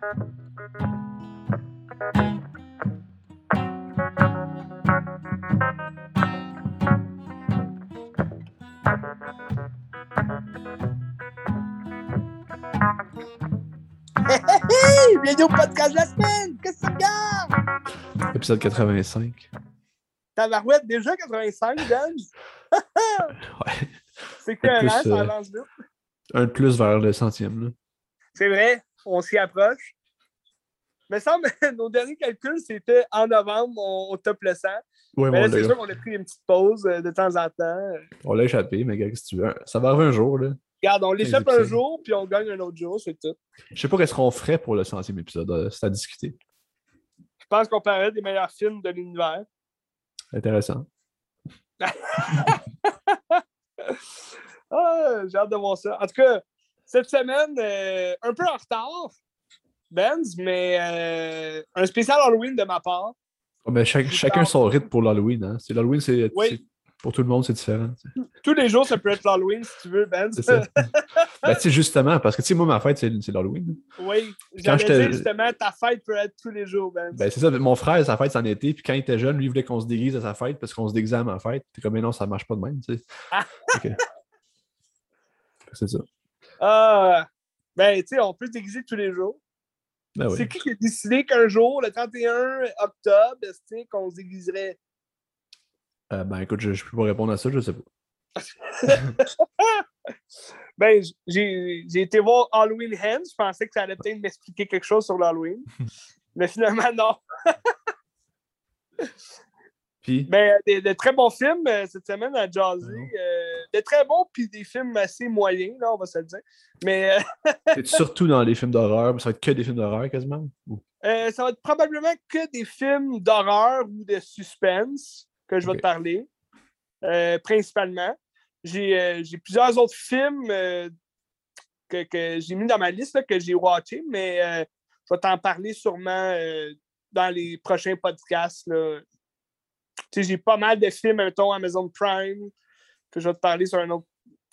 Bienvenue au podcast de la semaine! Qu'est-ce que tu regardes? Épisode 85. Tabarouette, déjà 85, Dan? Ouais. C'est que plus, ça euh, avance vite. Un de plus vers le centième. Là. C'est vrai, on s'y approche. Mais ça, nos derniers calculs, c'était en novembre, on, on top le 100. Ouais, Mais là, c'est sûr qu'on a pris une petite pause euh, de temps en temps. on l'a échappé, mais gars, que tu veux? Ça va arriver un jour. Là. Regarde, on l'échappe un jour, puis on gagne un autre jour, c'est tout. Je sais pas qu'est-ce qu'on ferait pour le centième épisode. euh, C'est à discuter. Je pense qu'on parlerait des meilleurs films de l'univers. Intéressant. Ah, j'ai hâte de voir ça. En tout cas, cette semaine, euh, un peu en retard, Benz, mais euh, un spécial Halloween de ma part. Oh, mais chaque- chacun son rythme pour l'Halloween. Hein. C'est l'Halloween, c'est Oui. pour tout le monde, c'est différent. Tous les jours, ça peut être l'Halloween si tu veux, Benz. C'est ça. ben, justement, parce que tu sais, moi, ma fête, c'est l'Halloween. oui, j'allais j'étais- dire justement, ta fête peut être tous les jours, Benz. Ben, c'est ça. Mon frère, sa fête, c'est en été. Puis quand il était jeune, lui, il voulait qu'on se déguise à sa fête parce qu'on se déguisait à ma fête. T'es comme, mais non, ça marche pas de même. tu sais. Ah. Ok. C'est ça. Ah, ben, tu sais, on peut se déguiser tous les jours. Ben oui. C'est qui qui a décidé qu'un jour, le 31 octobre, qu'on se déguiserait? Euh, ben écoute, je, je peux pas répondre à ça, je sais pas. Ben, j'ai été voir Halloween Hands. Je pensais que ça allait peut-être m'expliquer quelque chose sur l'Halloween. Mais finalement, non. Puis, Ben, des, de très bons films euh, cette semaine à Jazzy. Ah non. Euh, de très bons, puis des films assez moyens, là, on va se le dire. Mais euh, c'est surtout dans les films d'horreur, ça va être que des films d'horreur quasiment. Ou- euh, ça va être probablement que des films d'horreur ou de suspense que je vais te parler, euh, principalement. J'ai euh, plusieurs autres films euh, que, que j'ai mis dans ma liste, là, que j'ai watché, mais euh, je vais t'en parler sûrement euh, dans les prochains podcasts. là. Tu sais, j'ai pas mal de films, mettons, Amazon Prime, que je vais te parler sur un, autre,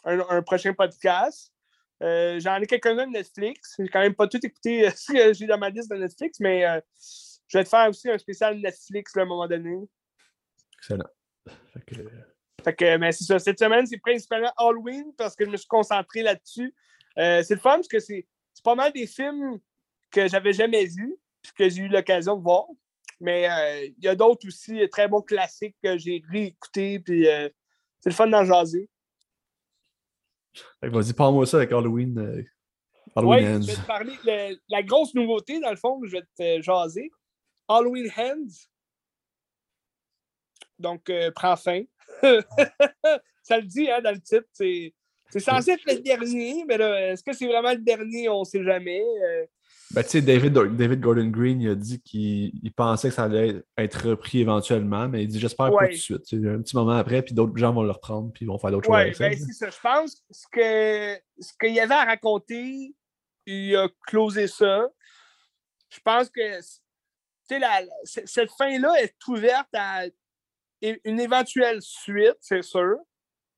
un, un prochain podcast. Euh, J'en ai quelques-uns de Netflix. J'ai quand même pas tout écouté euh, ce que j'ai dans ma liste de Netflix, mais euh, je vais te faire aussi un spécial Netflix là, à un moment donné. Excellent. Fait que, Fait que, mais c'est ça. Cette semaine, c'est principalement Halloween parce que je me suis concentré là-dessus. Euh, c'est le fun parce que c'est c'est pas mal des films que j'avais jamais vus puis que j'ai eu l'occasion de voir. Mais euh, il y a d'autres aussi euh, très bons classiques que j'ai réécoutés. Puis euh, c'est le fun d'en jaser. vas-y, parle-moi ça avec Halloween. euh, Oui, Halloween je vais te parler. le- la grosse nouveauté, dans le fond, que je vais te jaser. Halloween Hands. Donc, prends fin. ça le dit, hein, dans le titre. C'est c'est censé être le dernier, mais est-ce que c'est vraiment le dernier? On ne sait jamais. Ben, tu sais, David, David Gordon Green, il a dit qu'il il pensait que ça allait être repris éventuellement, mais il dit j'espère pas tout de suite. Tu sais, un petit moment après, puis d'autres gens vont le reprendre, puis ils vont faire d'autres choses ouais, avec ça. ben, c'est ça. Je pense que ce que ce qu'il y avait à raconter, il a closé ça. Je pense que la- cette fin-là est ouverte à une éventuelle suite, c'est sûr.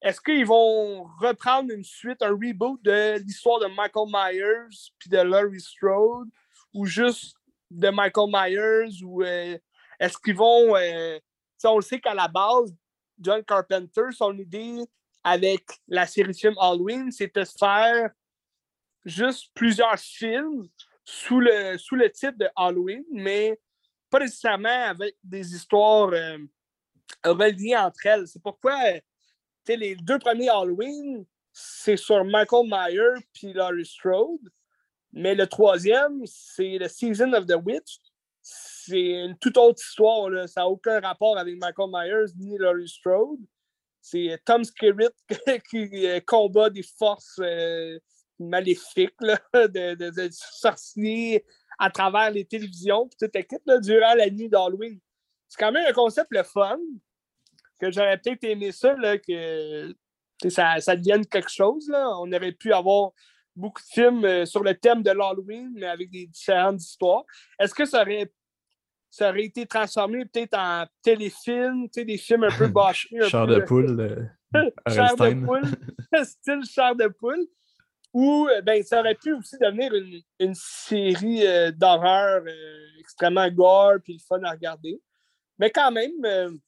Est-ce qu'ils vont reprendre une suite, un reboot de l'histoire de Michael Myers puis de Laurie Strode ou juste de Michael Myers ou euh, est-ce qu'ils vont. euh, on sait qu'à la base, John Carpenter, son idée avec la série de films Halloween, c'était de faire juste plusieurs films sous le, sous le titre de Halloween, mais pas nécessairement avec des histoires euh, reliées entre elles. C'est pourquoi euh, les deux premiers Halloween, c'est sur Michael Myers puis Laurie Strode. Mais le troisième, c'est The Season of the Witch. C'est une toute autre histoire. là. Ça n'a aucun rapport avec Michael Myers ni Laurie Strode. C'est Tom Skerritt qui euh, combat des forces euh, maléfiques là, de, sorciers à travers les télévisions toute durant la nuit d'Halloween. C'est quand même un concept le fun que j'aurais peut-être aimé ça, là, que ça, ça devienne quelque chose. Là. On aurait pu avoir beaucoup de films euh, sur le thème de l'Halloween, mais avec des différentes histoires. Est-ce que ça aurait, ça aurait été transformé peut-être en téléfilm, des films un peu bâchés? Char de poule, euh, chair de poule, style chair de poule. Ou ben, ça aurait pu aussi devenir une, série d'horreur extrêmement gore puis le fun à regarder. Mais quand même,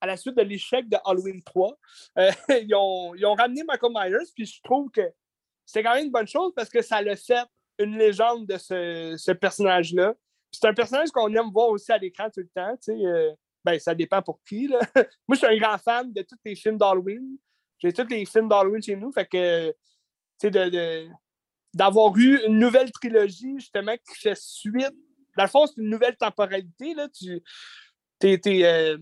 à la suite de l'échec de Halloween 3, ils, ont, ils, ont, ramené Michael Myers, puis je trouve que c'est quand même une bonne chose parce que ça l'a fait une légende de ce, personnage-là. C'est un personnage qu'on aime voir aussi à l'écran tout le temps. Euh, ben, ça dépend pour qui. Moi, je suis un grand fan de tous les films d'Halloween. J'ai tous les films d'Halloween chez nous. Fait que, de, d'avoir eu une nouvelle trilogie, justement, qui fait suite. Dans le fond, c'est une nouvelle temporalité. Là. Tu, t'es, euh,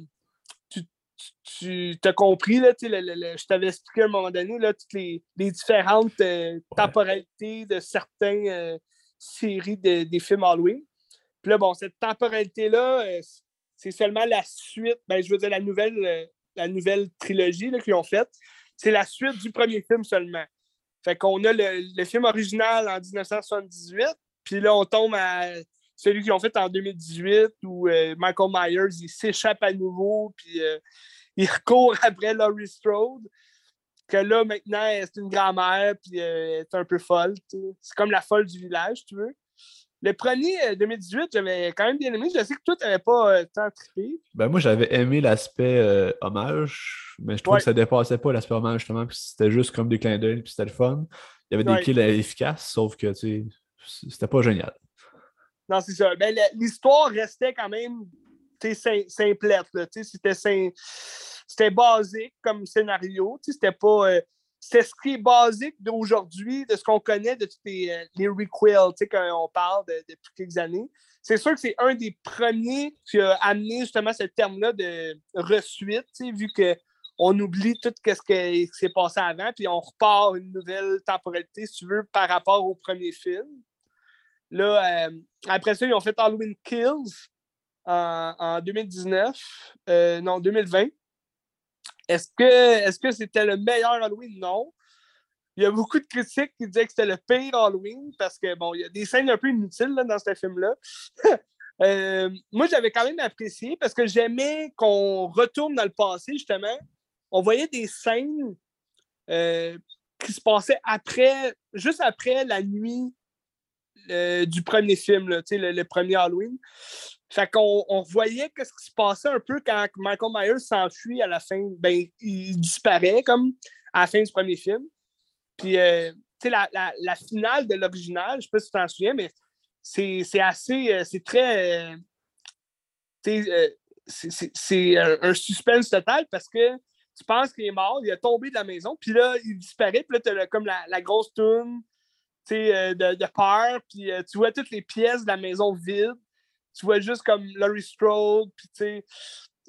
tu t'as compris, là, je t'avais expliqué à un moment donné là, toutes les, différentes euh, temporalités de certaines euh, séries des films Halloween. Puis là, bon, cette temporalité-là, euh, c'est seulement la suite, ben, je veux dire la nouvelle, la nouvelle trilogie qu'ils ont faite. C'est la suite du premier film seulement. Fait qu'on a le, film original en 1978, puis là, on tombe à celui qu'ils ont fait en 2018 où Michael Myers il s'échappe à nouveau, puis il recourt après Laurie Strode. Que là, maintenant, c'est une grand-mère, puis euh, elle est un peu folle. C'est comme la folle du village, tu veux. Le premier, 2018, euh, j'avais quand même bien aimé. Je sais que toi, tu n'avais pas euh, tant trippé. Ben moi, j'avais aimé l'aspect hommage, mais je trouve que ça dépassait pas l'aspect hommage, justement, puis c'était juste comme des clins d'œil, puis c'était le fun. Il y avait des kills efficaces, sauf que, tu sais, c'était pas génial. Non, c'est ça. Ben, l'histoire restait quand même simplette. C'était basique comme scénario. C'était pas. Euh, c'était ce qui est basique d'aujourd'hui, de ce qu'on connaît de tous les, euh, les requels qu'on parle depuis quelques années. C'est sûr que c'est un des premiers qui a amené justement ce terme-là de resuite, vu qu'on oublie tout ce qui s'est passé avant, puis on repart une nouvelle temporalité, si tu veux, par rapport au premier film. Là, euh, après ça, ils ont fait Halloween Kills, en, 2019, euh, non, 2020. Est-ce que est-ce que c'était le meilleur Halloween? Non. Il y a beaucoup de critiques qui disaient que c'était le pire Halloween parce que, bon, il y a des scènes un peu inutiles dans ce film-là. Euh, moi, j'avais quand même apprécié parce que j'aimais qu'on retourne dans le passé, justement. On voyait des scènes qui se passaient après, juste après la nuit du premier film, le, le, premier Halloween. Fait qu'on on voyait ce qui se passait un peu quand Michael Myers s'enfuit à la fin. Ben, il disparaît comme à la fin du premier film. Puis, euh, tu sais, la, finale de l'original, je sais pas si tu t'en souviens, mais c'est assez. Euh, c'est très. Euh, c'est un, suspense total parce que tu penses qu'il est mort, il est tombé de la maison, puis là, il disparaît, puis là, tu as comme la, la grosse toune de, de peur, puis tu vois toutes les pièces de la maison vides tu vois juste comme Laurie Strode, puis tu sais,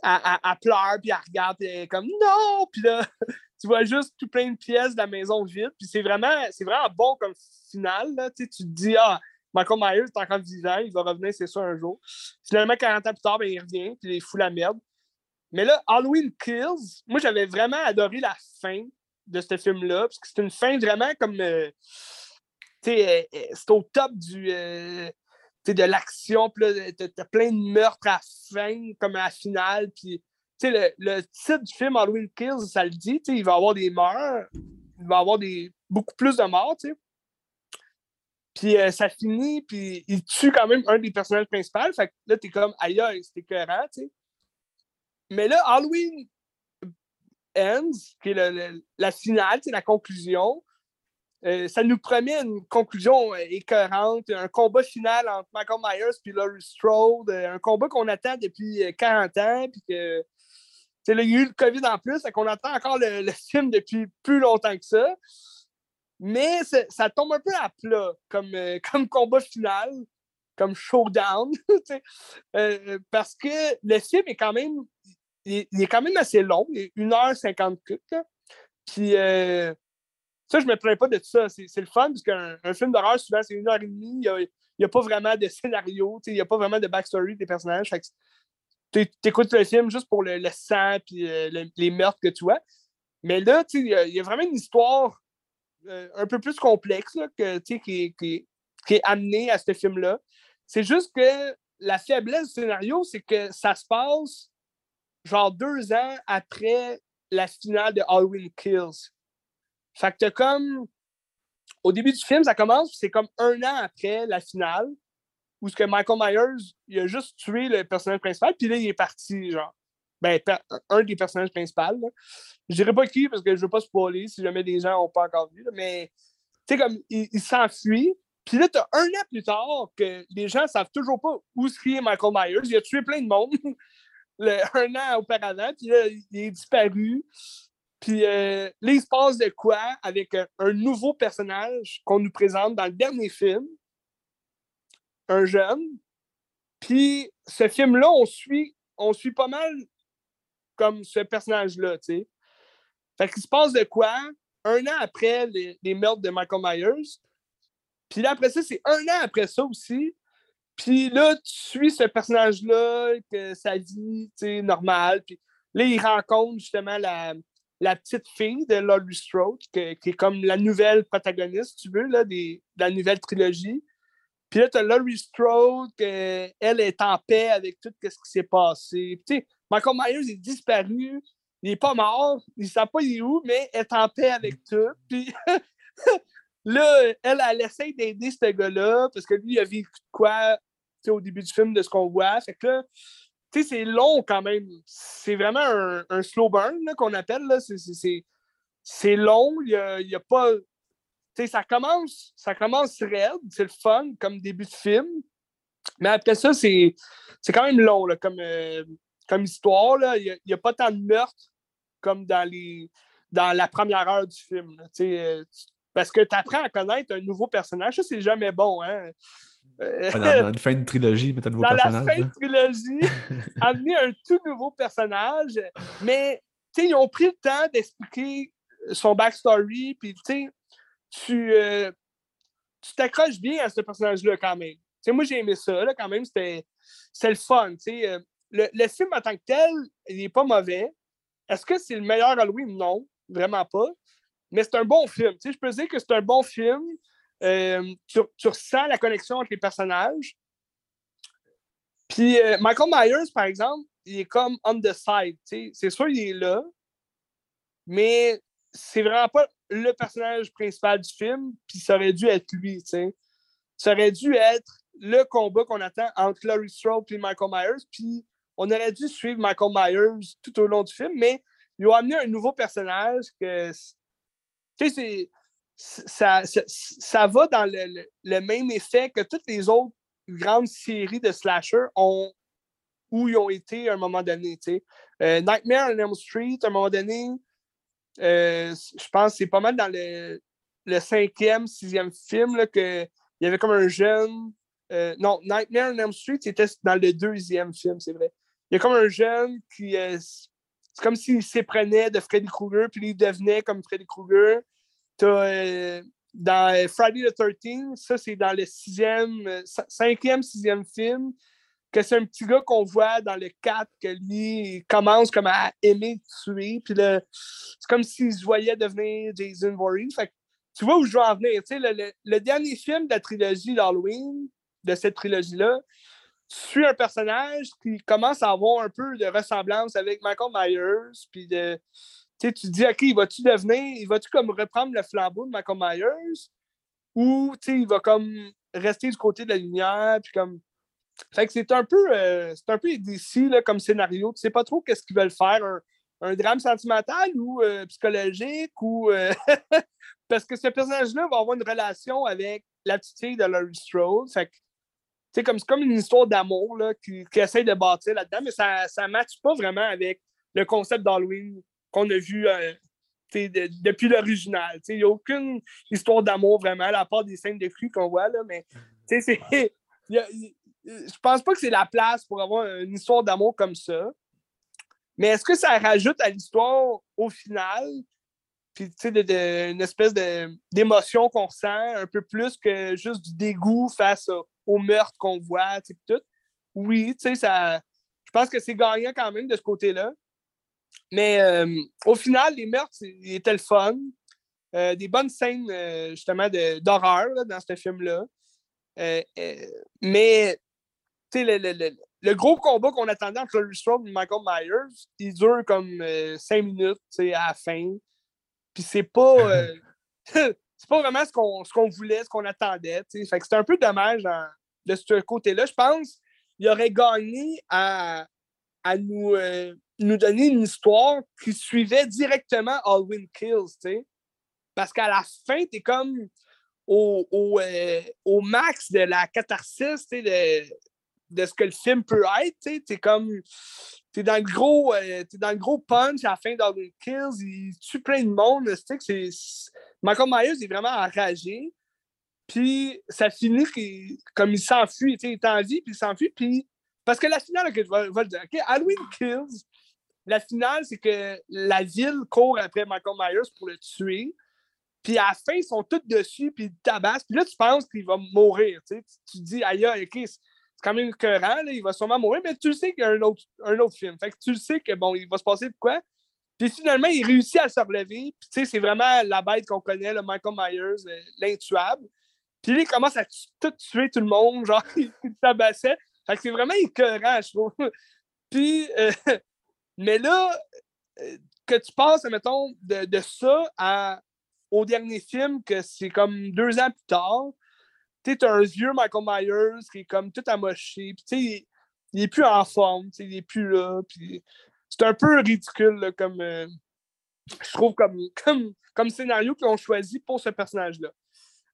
elle, pleure, puis elle regarde, et elle est comme non! Puis là, tu vois juste tout plein de pièces de la maison vide, puis c'est vraiment, vraiment bon comme final. Là, tu te dis, ah, Michael Myers est encore vivant, il va revenir, c'est ça, un jour. Finalement, 40 ans plus tard, ben, il revient, puis il fout la merde. Mais là, Halloween Kills, moi, j'avais vraiment adoré la fin de ce film-là, parce que c'est une fin vraiment comme. Euh, euh, euh, c'est au top du de l'action, puis là, t'as plein de meurtres à la fin, comme à la finale, le, titre du film Halloween Kills, ça le dit, il va y avoir des morts, il va y avoir des, beaucoup plus de morts. Puis euh, ça finit, puis il tue quand même un des personnages principaux. Fait que là, t'es comme, aïe, aïe, c'est écœurant. Mais là, Halloween Ends, qui est la finale, la conclusion, euh, ça nous promet une conclusion euh, écœurante, un combat final entre Michael Myers et Laurie Strode, euh, un combat qu'on attend depuis 40 ans, puis que il y a eu le COVID en plus, qu'on attend encore le, film depuis plus longtemps que ça. Mais ça tombe un peu à plat comme, comme combat final, comme showdown, parce que le film est quand même, il, est quand même assez long, il est 1h50 Puis ça, je me plains pas de ça. C'est le fun, parce qu'un un film d'horreur, souvent, c'est une heure et demie. Il n'y a, pas vraiment de scénario, il n'y a pas vraiment de backstory des personnages. Tu écoutes le film juste pour le, sang et euh, les meurtres que tu vois. Mais là, il y, a vraiment une histoire euh, un peu plus complexe qui, qui, qui, est amenée à ce film-là. C'est juste que la faiblesse du scénario, c'est que ça se passe genre deux ans après la finale de Halloween Kills. Fait que t'as comme au début du film, ça commence, c'est comme un an après la finale, où ce que Michael Myers, il a juste tué le personnage principal, puis là, il est parti, genre. Ben, un des personnages principaux. Je dirais pas qui, parce que je veux pas spoiler si jamais des gens n'ont pas encore vu, mais tu sais, comme, il, s'enfuit, puis là, t'as un an plus tard que les gens savent toujours pas où est Michael Myers. Il a tué plein de monde un an auparavant, puis là, il est disparu. Puis euh, là, il se passe de quoi avec un, nouveau personnage qu'on nous présente dans le dernier film, un jeune. Puis ce film-là, on suit, on suit pas mal comme ce personnage-là, tu sais. Fait qu'il se passe de quoi? Un an après les, meurtres de Michael Myers. Puis là, après ça, c'est un an après ça aussi. Puis là, tu suis ce personnage-là, que sa vie, tu sais, normale. Puis là, il rencontre justement la, la petite fille de Laurie Strode, qui, est comme la nouvelle protagoniste, tu veux, de la nouvelle trilogie. Puis là, tu as Laurie Strode, elle est en paix avec tout ce qui s'est passé. Puis, Michael Myers est disparu, il n'est pas mort, il ne sait pas il est où, mais elle est en paix avec tout. Puis là, elle, elle essaie d'aider ce gars-là, parce que lui, il a vécu quoi au début du film de ce qu'on voit. Fait que là, c'est long quand même. C'est vraiment un, slow burn qu'on appelle. C'est long. Il n'y a, pas. ça commence, ça commence raide, c'est le fun comme début de film. Mais après ça, c'est quand même long comme, euh, comme histoire. Il n'y a, pas tant de meurtres comme dans, les, dans la première heure du film. Euh, parce que tu apprends à connaître un nouveau personnage. Ça, c'est jamais bon. Hein? Euh, dans, la fin de trilogie, mettre un nouveau personnage. Dans la fin de trilogie, amener un tout nouveau personnage. Mais, ils ont pris le temps d'expliquer son backstory, puis, tu euh, tu t'accroches bien à ce personnage-là quand même. moi, j'ai aimé ça, là, quand même, c'était le fun. Euh, le, le, film en tant que tel, il n'est pas mauvais. Est-ce que c'est le meilleur Halloween? Non, vraiment pas. Mais c'est un bon film. je peux dire que c'est un bon film. Euh, tu, ressens la connexion entre les personnages. Puis euh, Michael Myers, par exemple, il est comme on the side. C'est sûr, il est là, mais c'est vraiment pas le personnage principal du film, puis ça aurait dû être lui. Ça aurait dû être le combat qu'on attend entre Laurie Strode et Michael Myers, puis on aurait dû suivre Michael Myers tout au long du film, mais ils ont amené un nouveau personnage que. Tu sais, c'est ça, ça, va dans le, même effet que toutes les autres grandes séries de slasher ont où ils ont été à un moment donné. Euh, Nightmare on Elm Street, à un moment donné, euh, je pense que c'est pas mal dans le, cinquième, sixième film là, que il y avait comme un jeune. Euh, non, Nightmare on Elm Street, c'était dans le deuxième film, c'est vrai. Il y a comme un jeune qui. c'est comme s'il s'éprenait de Freddy Krueger, puis il devenait comme Freddy Krueger. Euh, dans Friday the 13 ça c'est dans le sixième, euh, cinquième, sixième film, que c'est un petit gars qu'on voit dans le 4, que lui, commence comme à aimer tuer, puis c'est comme s'il se voyait devenir Jason Voorhees. Fait tu vois où je veux en venir. Le, le, dernier film de la trilogie d'Halloween, de cette trilogie-là, tu suis un personnage qui commence à avoir un peu de ressemblance avec Michael Myers, puis de, tu te dis, OK, il va-tu devenir, il va-tu comme reprendre le flambeau de Michael Myers ou il va comme rester du côté de la lumière, puis comme. Fait que c'est un peu euh, un peu d'ici comme scénario. Tu sais pas trop qu'est-ce qu'ils veulent faire, un, drame sentimental ou euh, psychologique ou euh, parce que ce personnage-là va avoir une relation avec la de Laurie Strode. Fait c'est comme, comme une histoire d'amour qui, qui essaie de bâtir là-dedans, mais ça ne matche pas vraiment avec le concept d'Halloween qu'on a vu euh, depuis l'original. Il n'y a aucune histoire d'amour vraiment, à part des scènes de cru qu'on voit, là, mais. Je pense pas que c'est la place pour avoir une histoire d'amour comme ça. Mais est-ce que ça rajoute à l'histoire au final? Puis, tu sais, une espèce d'émotion qu'on ressent, un peu plus que juste du dégoût face au, meurtre qu'on voit, tu tout? Oui, tu sais, ça. Je pense que c'est gagnant quand même de ce côté-là. Mais euh, au final, les meurtres étaient le fun. Euh, des bonnes scènes, euh, justement, d'horreur dans ce film-là. mais, tu sais, le, gros combat qu'on attendait entre Laurie Strode et Michael Myers, il dure comme cinq minutes, à la fin. Puis c'est pas... c'est pas vraiment ce qu'on, voulait, ce qu'on attendait. Fait que c'est un peu dommage de ce côté-là. Je pense qu'il aurait gagné à, à nous, nous donner une histoire qui suivait directement Halloween Kills. Parce qu'à la fin, tu es comme au, au, euh, au, max de la catharsis de, de ce que le film peut être. Tu es comme. T'es dans, le gros, euh, dans le gros punch à la fin d'Halloween Kills. Il tue plein de monde. C'est, Michael Myers est vraiment enragé. Puis ça finit comme il s'enfuit. Il est en vie, puis il s'enfuit. Puis. Parce que la finale, que je vais, le dire, Halloween Kills, la finale, c'est que la ville court après Michael Myers pour le tuer. Puis à la fin, ils sont tous dessus, puis ils tabassent. Puis là, tu penses qu'il va mourir. Tu, te dis, aïe, OK, c'est quand même écœurant, il va sûrement mourir, mais tu sais qu'il y a un autre, un autre film. Fait que tu sais que, bon, il va se passer de quoi. Puis finalement, il réussit à se relever. Puis tu sais, c'est vraiment la bête qu'on connaît, le Michael Myers, euh, l'intuable. Puis là, il commence à tout tuer tout le monde, genre, il tabassait. Fait que c'est vraiment écœurant, je trouve. Puis, euh, mais là, euh, que tu passes, mettons, de, de ça à au dernier film, que c'est comme deux ans plus tard, tu as un vieux Michael Myers qui est comme tout amoché, puis tu sais, il, est plus en forme, il est plus là, puis c'est un peu ridicule, comme, euh, je trouve, comme, comme, comme scénario qu'ils ont choisi pour ce personnage-là.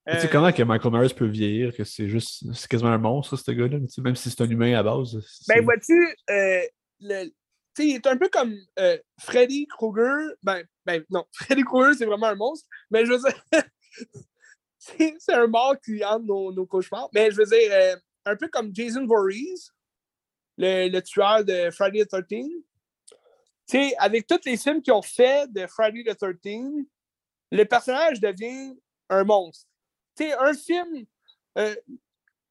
Tu sais comment que Michael Myers peut vieillir, que c'est juste, c'est quasiment un monstre, ce gars-là, même si c'est un humain à base. Ben, vois-tu, euh, le, il est un peu comme euh, Freddy Krueger. Ben, ben, non, Freddy Krueger, c'est vraiment un monstre. Mais je veux dire, c'est un mort qui entre nos, nos, cauchemars. Mais je veux dire, euh, un peu comme Jason Voorhees, le, le tueur de Friday the 13 Tu sais, avec tous les films qu'ils ont fait de Friday the 13 le personnage devient un monstre. Tu un film. Euh,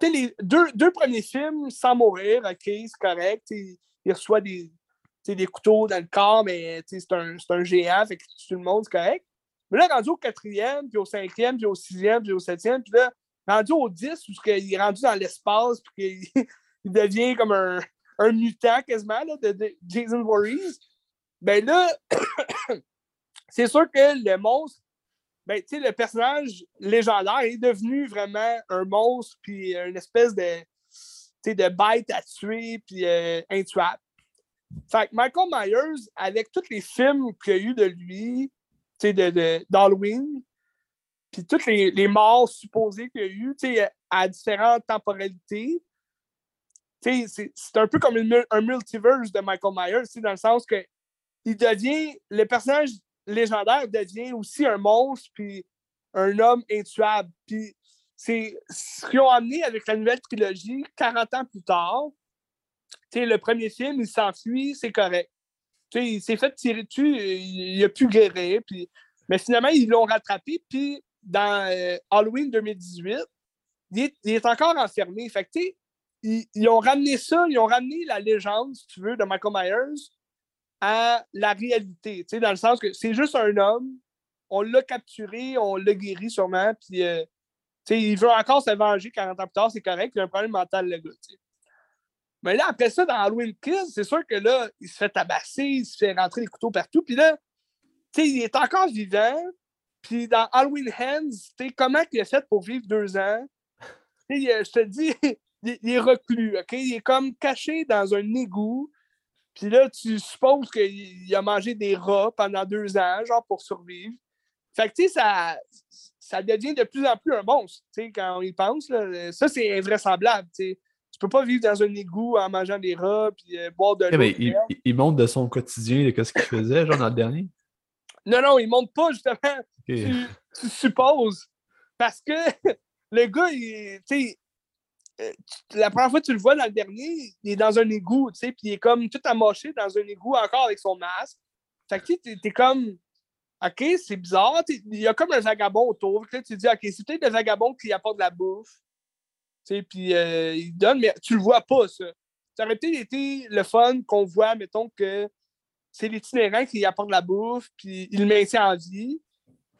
les deux, deux premiers films sans mourir, ok, c'est correct. Il reçoit des, des couteaux dans le corps, mais c'est un, un, géant, fait que tout le monde, c'est correct. Mais là, rendu au quatrième, puis au cinquième, puis au sixième, puis au septième, puis là, rendu au dix, où il est rendu dans l'espace, puis qu'il il devient comme un, un mutant quasiment là, de, Jason Voorhees, ben là, c'est sûr que le monstre, ben, le personnage légendaire est devenu vraiment un monstre, puis une espèce de, de bête à tuer, puis euh, intuable. Fait que Michael Myers, avec tous les films qu'il y a eu de lui, d'Halloween, de, puis toutes les, les, morts supposées qu'il y a eu à différentes temporalités, c'est un peu comme un multiverse de Michael Myers, dans le sens que il devient, le personnage légendaire devient aussi un monstre, puis un homme intuable. Puis c'est ce qu'ils ont amené avec la nouvelle trilogie 40 ans plus tard le premier film, il s'enfuit, c'est correct. il s'est fait tirer dessus, il a pu guérir. Mais finalement, ils l'ont rattrapé. Puis dans euh, Halloween 2018, il est, encore enfermé. Fait ils, ont ramené ça, ils ont ramené la légende, si tu veux, de Michael Myers à la réalité. Dans le sens que c'est juste un homme, on l'a capturé, on l'a guéri sûrement, puis euh, il veut encore se venger 40 ans plus tard, c'est correct, il a un problème mental, le gars. Mais là, après ça, dans Halloween Kills, c'est sûr que là, il se fait tabasser, il se fait rentrer les couteaux partout. Puis là, tu sais, il est encore vivant. Puis dans Halloween Hands, tu sais, comment il a fait pour vivre deux ans? Sais, je te dis, il, est reclus, OK? Il est comme caché dans un égout. Puis là, tu supposes qu'il a mangé des rats pendant deux ans, genre pour survivre. Fait que, tu sais, ça, ça devient de plus en plus un monstre, tu sais, quand on y pense. Là. Ça, c'est invraisemblable, tu sais peux pas vivre dans un égout en mangeant des rats puis euh, boire de l'eau. il, il, montre de son quotidien de ce qu'il faisait, genre dans le dernier. Non, non, il montre pas, justement. Tu, supposes. Parce que le gars, tu sais, euh, la première fois que tu le vois dans le dernier, il est dans un égout, tu sais, puis il est comme tout amoché dans un égout encore avec son masque. Fait que tu es comme, OK, c'est bizarre. Il y a comme un vagabond autour. tu te dis, OK, c'est peut-être le vagabond qui apporte de la bouffe puis euh, il donne, mais tu le vois pas, ça. Ça aurait peut-être été le fun qu'on voit, mettons, que c'est l'itinérant qui apporte la bouffe, puis il le maintient en vie.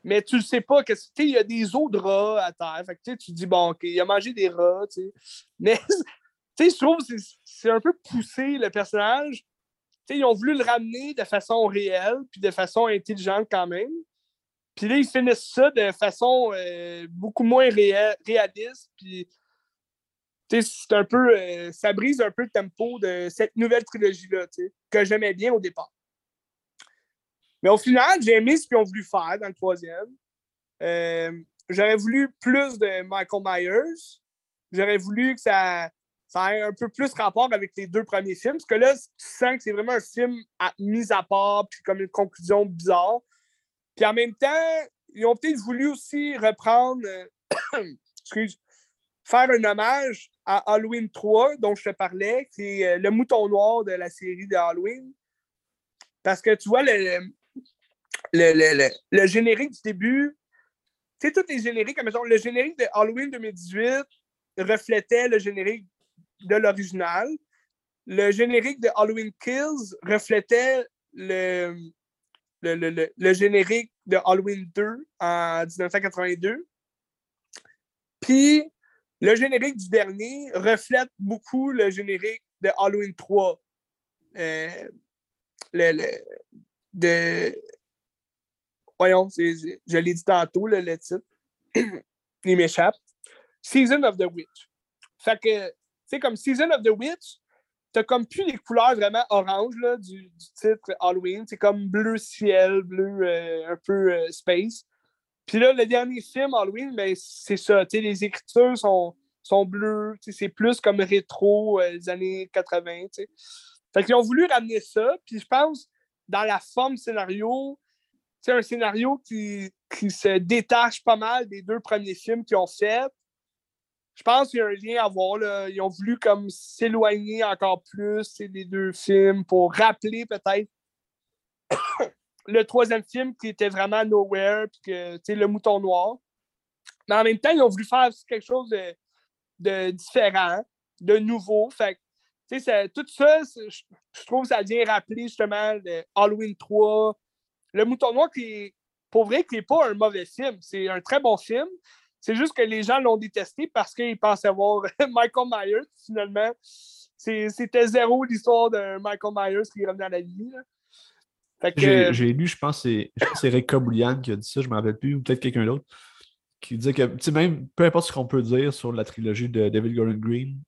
Mais tu ne sais pas, que il y a des de rats à terre. Fait que, tu dis, bon, OK, il a mangé des rats, Mais, je trouve que c'est un peu poussé, le personnage. ils ont voulu le ramener de façon réelle, puis de façon intelligente quand même. Puis là, ils finissent ça de façon euh, beaucoup moins réaliste. Puis, c'est un peu. Euh, ça brise un peu le tempo de cette nouvelle trilogie-là, que j'aimais bien au départ. Mais au final, j'ai aimé ce qu'ils ont voulu faire dans le troisième. Euh, j'aurais voulu plus de Michael Myers. J'aurais voulu que ça, ait un peu plus rapport avec les deux premiers films. Parce que là, tu sens que c'est vraiment un film mis à part, puis comme une conclusion bizarre. Puis en même temps, ils ont peut-être voulu aussi reprendre, euh, excuse, faire un hommage à Halloween 3, dont je te parlais, qui est euh, le mouton noir de la série de Halloween. Parce que tu vois, le, le, générique du début, tu sais, tous les génériques, mettons, le générique de Halloween 2018 reflétait le générique de l'original. Le générique de Halloween Kills reflétait le, le, générique de Halloween 2 en 1982. Puis le générique du dernier reflète beaucoup le générique de Halloween 3. Euh, le, de... Voyons, je l'ai dit tantôt, le titre. Il m'échappe. Season of the Witch. Fait que, sais, comme Season of the Witch, t'as comme plus les couleurs vraiment orange du, titre Halloween. C'est comme bleu ciel, bleu euh, un peu euh, space. Puis là, le dernier film, Halloween, ben, c'est ça. Les écritures sont, sont bleues. C'est plus comme rétro euh, années 80. T'sais. Fait qu'ils ont voulu ramener ça. Puis je pense, dans la forme scénario, c'est un scénario qui, qui se détache pas mal des deux premiers films qu'ils ont fait je pense qu'il y a un lien à voir. Là. Ils ont voulu comme s'éloigner encore plus des deux films pour rappeler peut-être le troisième film qui était vraiment Nowhere, puis que le mouton noir. Mais en même temps, ils ont voulu faire quelque chose de, différent, de nouveau. Fait tout ça, je trouve ça vient rappeler justement le Halloween 3. Le mouton noir qui pour vrai, qui n'est pas un mauvais film. C'est un très bon film. C'est juste que les gens l'ont détesté parce qu'ils pensaient voir Michael Myers. Finalement, c'était zéro l'histoire de Michael Myers qui revenait à la vie. J'ai lu, je pense que c'est Rick Boulian qui a dit ça, je ne me rappelle plus, ou peut-être quelqu'un d'autre, qui disait que, même, peu importe ce qu'on peut dire sur la trilogie de David Gordon Green,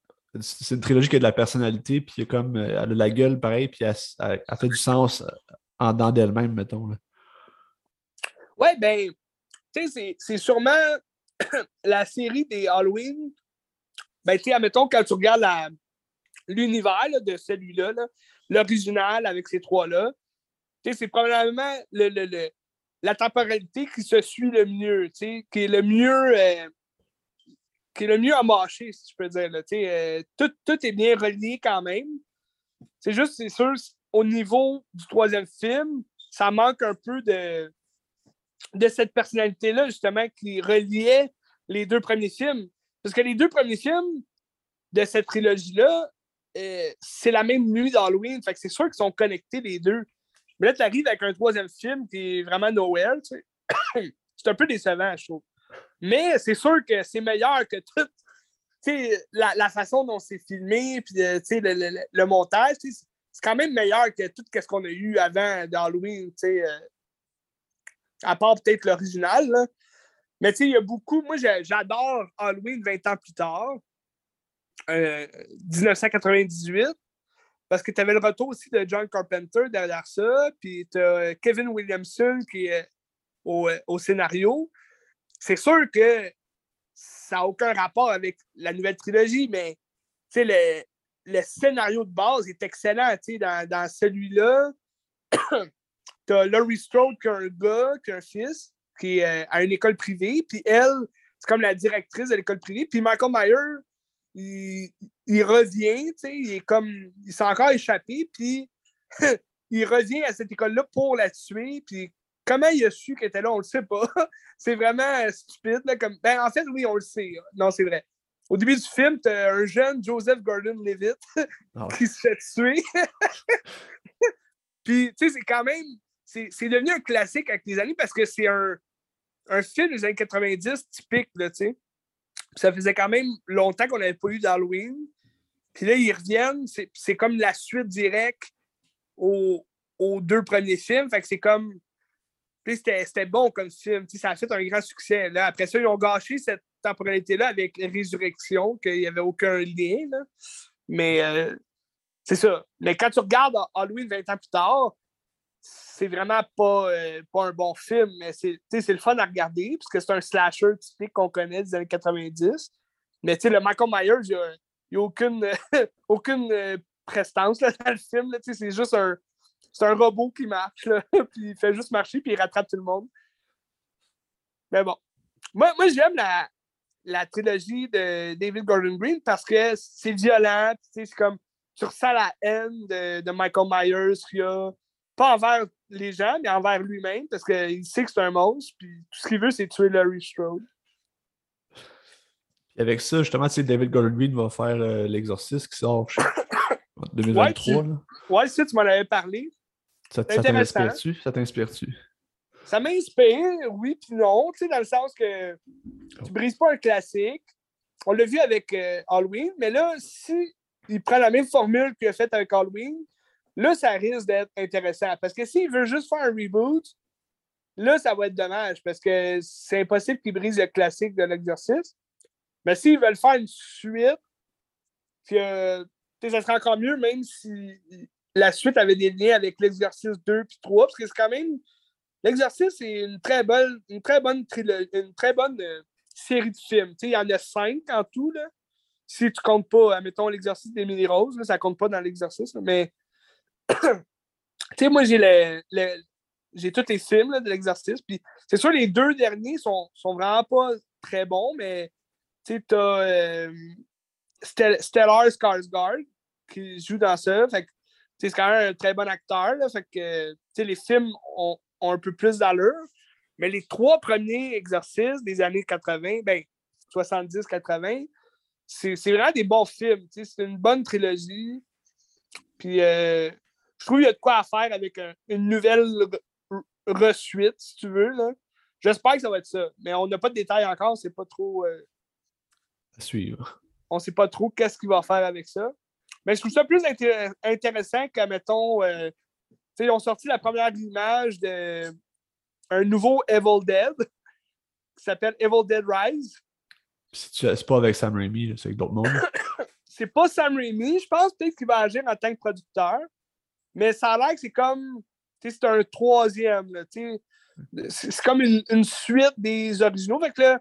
c'est une trilogie qui a de la personnalité, puis comme, elle a la gueule pareil, puis elle, fait du sens en dedans d'elle-même, mettons. Là. Ouais, ben, tu sais, c'est sûrement la série des Halloween, ben, tu sais, admettons, quand tu regardes l'univers de celui-là, l'original avec ces trois-là, c'est probablement le, la temporalité qui se suit le mieux, qui est le mieux. Euh, qui est le mieux à marcher, si je peux dire. Euh, tout, est bien relié quand même. C'est juste, c'est sûr, au niveau du troisième film, ça manque un peu de, de cette personnalité-là, justement, qui reliait les deux premiers films. Parce que les deux premiers films de cette trilogie-là, euh, c'est la même nuit d'Halloween. Fait que c'est sûr qu'ils sont connectés, les deux. Là, tu arrives avec un troisième film est vraiment Noël, c'est un peu décevant, je trouve. Mais c'est sûr que c'est meilleur que tout. La, la façon dont c'est filmé, puis euh, le, le, le, montage, c'est quand même meilleur que tout ce qu'on a eu avant d'Halloween. Euh, à part peut-être l'original. Mais il y a beaucoup. Moi, j'adore Halloween 20 ans plus tard, 1998, euh, parce que tu avais le retour aussi de John Carpenter derrière ça, puis tu as Kevin Williamson qui est au, au scénario. C'est sûr que ça n'a aucun rapport avec la nouvelle trilogie, mais le, le scénario de base est excellent. Dans, dans celui-là, T'as Laurie Strode qui a un gars, qui a un fils, qui est euh, à une école privée, puis elle, c'est comme la directrice de l'école privée. Puis Michael Myers, il, revient, tu sais, il est comme, il s'est encore échappé, puis il revient à cette école-là pour la tuer, puis comment il a su qu'elle était là, on le sait pas. c'est vraiment stupide, là, comme, ben, en fait, oui, on le sait. Non, c'est vrai. Au début du film, tu as un jeune Joseph Gordon-Levitt ah qui se fait tuer. Puis, tu sais, c'est quand même c'est devenu un classique avec les années parce que c'est un, un film des années 90 typique, tu sais. Ça faisait quand même longtemps qu'on n'avait pas eu d'Halloween. Puis là, ils reviennent, c'est comme la suite directe aux, deux premiers films. Fait que c'est comme. c'était bon comme film. ça a fait un grand succès. Là. Après ça, ils ont gâché cette temporalité-là avec Résurrection, qu'il n'y avait aucun lien. Mais euh, c'est ça. Mais quand tu regardes Halloween 20 ans plus tard, c'est vraiment pas, euh, pas un bon film, mais c'est le fun à regarder, puisque c'est un slasher typique qu'on connaît des années 90. Mais le Michael Myers, il n'y a, aucune, aucune euh, prestance dans le film. C'est juste un, un robot qui marche, puis il fait juste marcher, puis il rattrape tout le monde. Mais bon. Moi, moi j'aime la, la trilogie de David Gordon Green parce que c'est violent, c'est comme tu ressens la haine de, Michael Myers qu'il a, pas envers les gens, mais envers lui-même, parce qu'il sait que c'est un monstre, puis tout ce qu'il veut, c'est tuer Larry Strode. avec ça, justement, David Gordon Green va faire euh, l'exorciste qui sort en 2023. Ouais, tu, ouais, tu m'en avais parlé. Ça, t'inspire-tu? Ça t'inspire-tu? Ça m'inspire, oui, puis non, tu sais, dans le sens que tu brises pas un classique. On l'a vu avec euh, Halloween, mais là, si il prend la même formule qu'il a faite avec Halloween, là, ça risque d'être intéressant. Parce que s'il veut juste faire un reboot, là, ça va être dommage parce que c'est impossible qu'il brise le classique de l'exercice. Mais s'ils veulent faire une suite, que, ça serait encore mieux, même si la suite avait des liens avec l'exercice 2 puis 3, parce que c'est quand même. L'exercice est une très bonne, une très bonne, une très bonne euh, série de films. il y en a cinq en tout. Là. Si tu comptes pas, mettons, l'exercice des mini-roses, ça compte pas dans l'exercice. Mais tu sais, moi, j'ai tous les films de l'exercice. Puis c'est sûr, les deux derniers sont, sont vraiment pas très bons, mais tu sais, t'as euh, Stellar Skarsgård qui joue dans ça. Fait c'est quand même un très bon acteur. Fait que les films ont, un peu plus d'allure. Mais les trois premiers exercices des années 80, ben, 70-80, c'est vraiment des bons films. C'est une bonne trilogie. Puis euh, je trouve qu'il y a de quoi à faire avec une nouvelle resuite, si tu veux. J'espère que ça va être ça. Mais on n'a pas de détails encore. C'est pas trop. Euh, à suivre. On ne sait pas trop qu'est-ce qu'il va faire avec ça. Mais je trouve ça plus intéressant que, mettons, euh, ils ont sorti la première image d'un nouveau Evil Dead qui s'appelle Evil Dead Rise. C'est pas avec Sam Raimi, c'est avec d'autres mondes. c'est pas Sam Raimi. Je pense peut-être qu'il va agir en tant que producteur. Mais ça a l'air que c'est comme. C'est un troisième. C'est comme une, suite des originaux. Fait que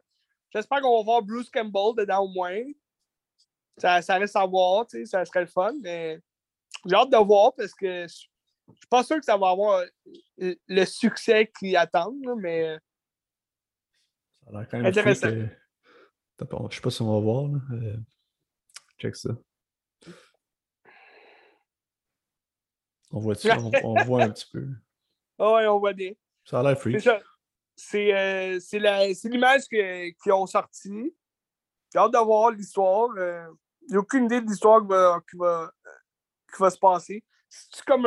j'espère qu'on va voir Bruce Campbell dedans au moins. Ça, ça reste à voir, ça serait le fun, mais j'ai hâte de voir parce que je suis pas sûr que ça va avoir le succès qu'ils attendent, mais. Ça a l'air quand même intéressant. Je sais pas si on va voir. Euh, check ça. On voit on, voit un petit peu. Ah oui, on voit bien. Ça a l'air free. C'est euh, l'image qu'ils ont sortie. J'ai hâte de voir l'histoire. Euh, a aucune idée de l'histoire qui va, qui, va, qui va se passer. C'est comme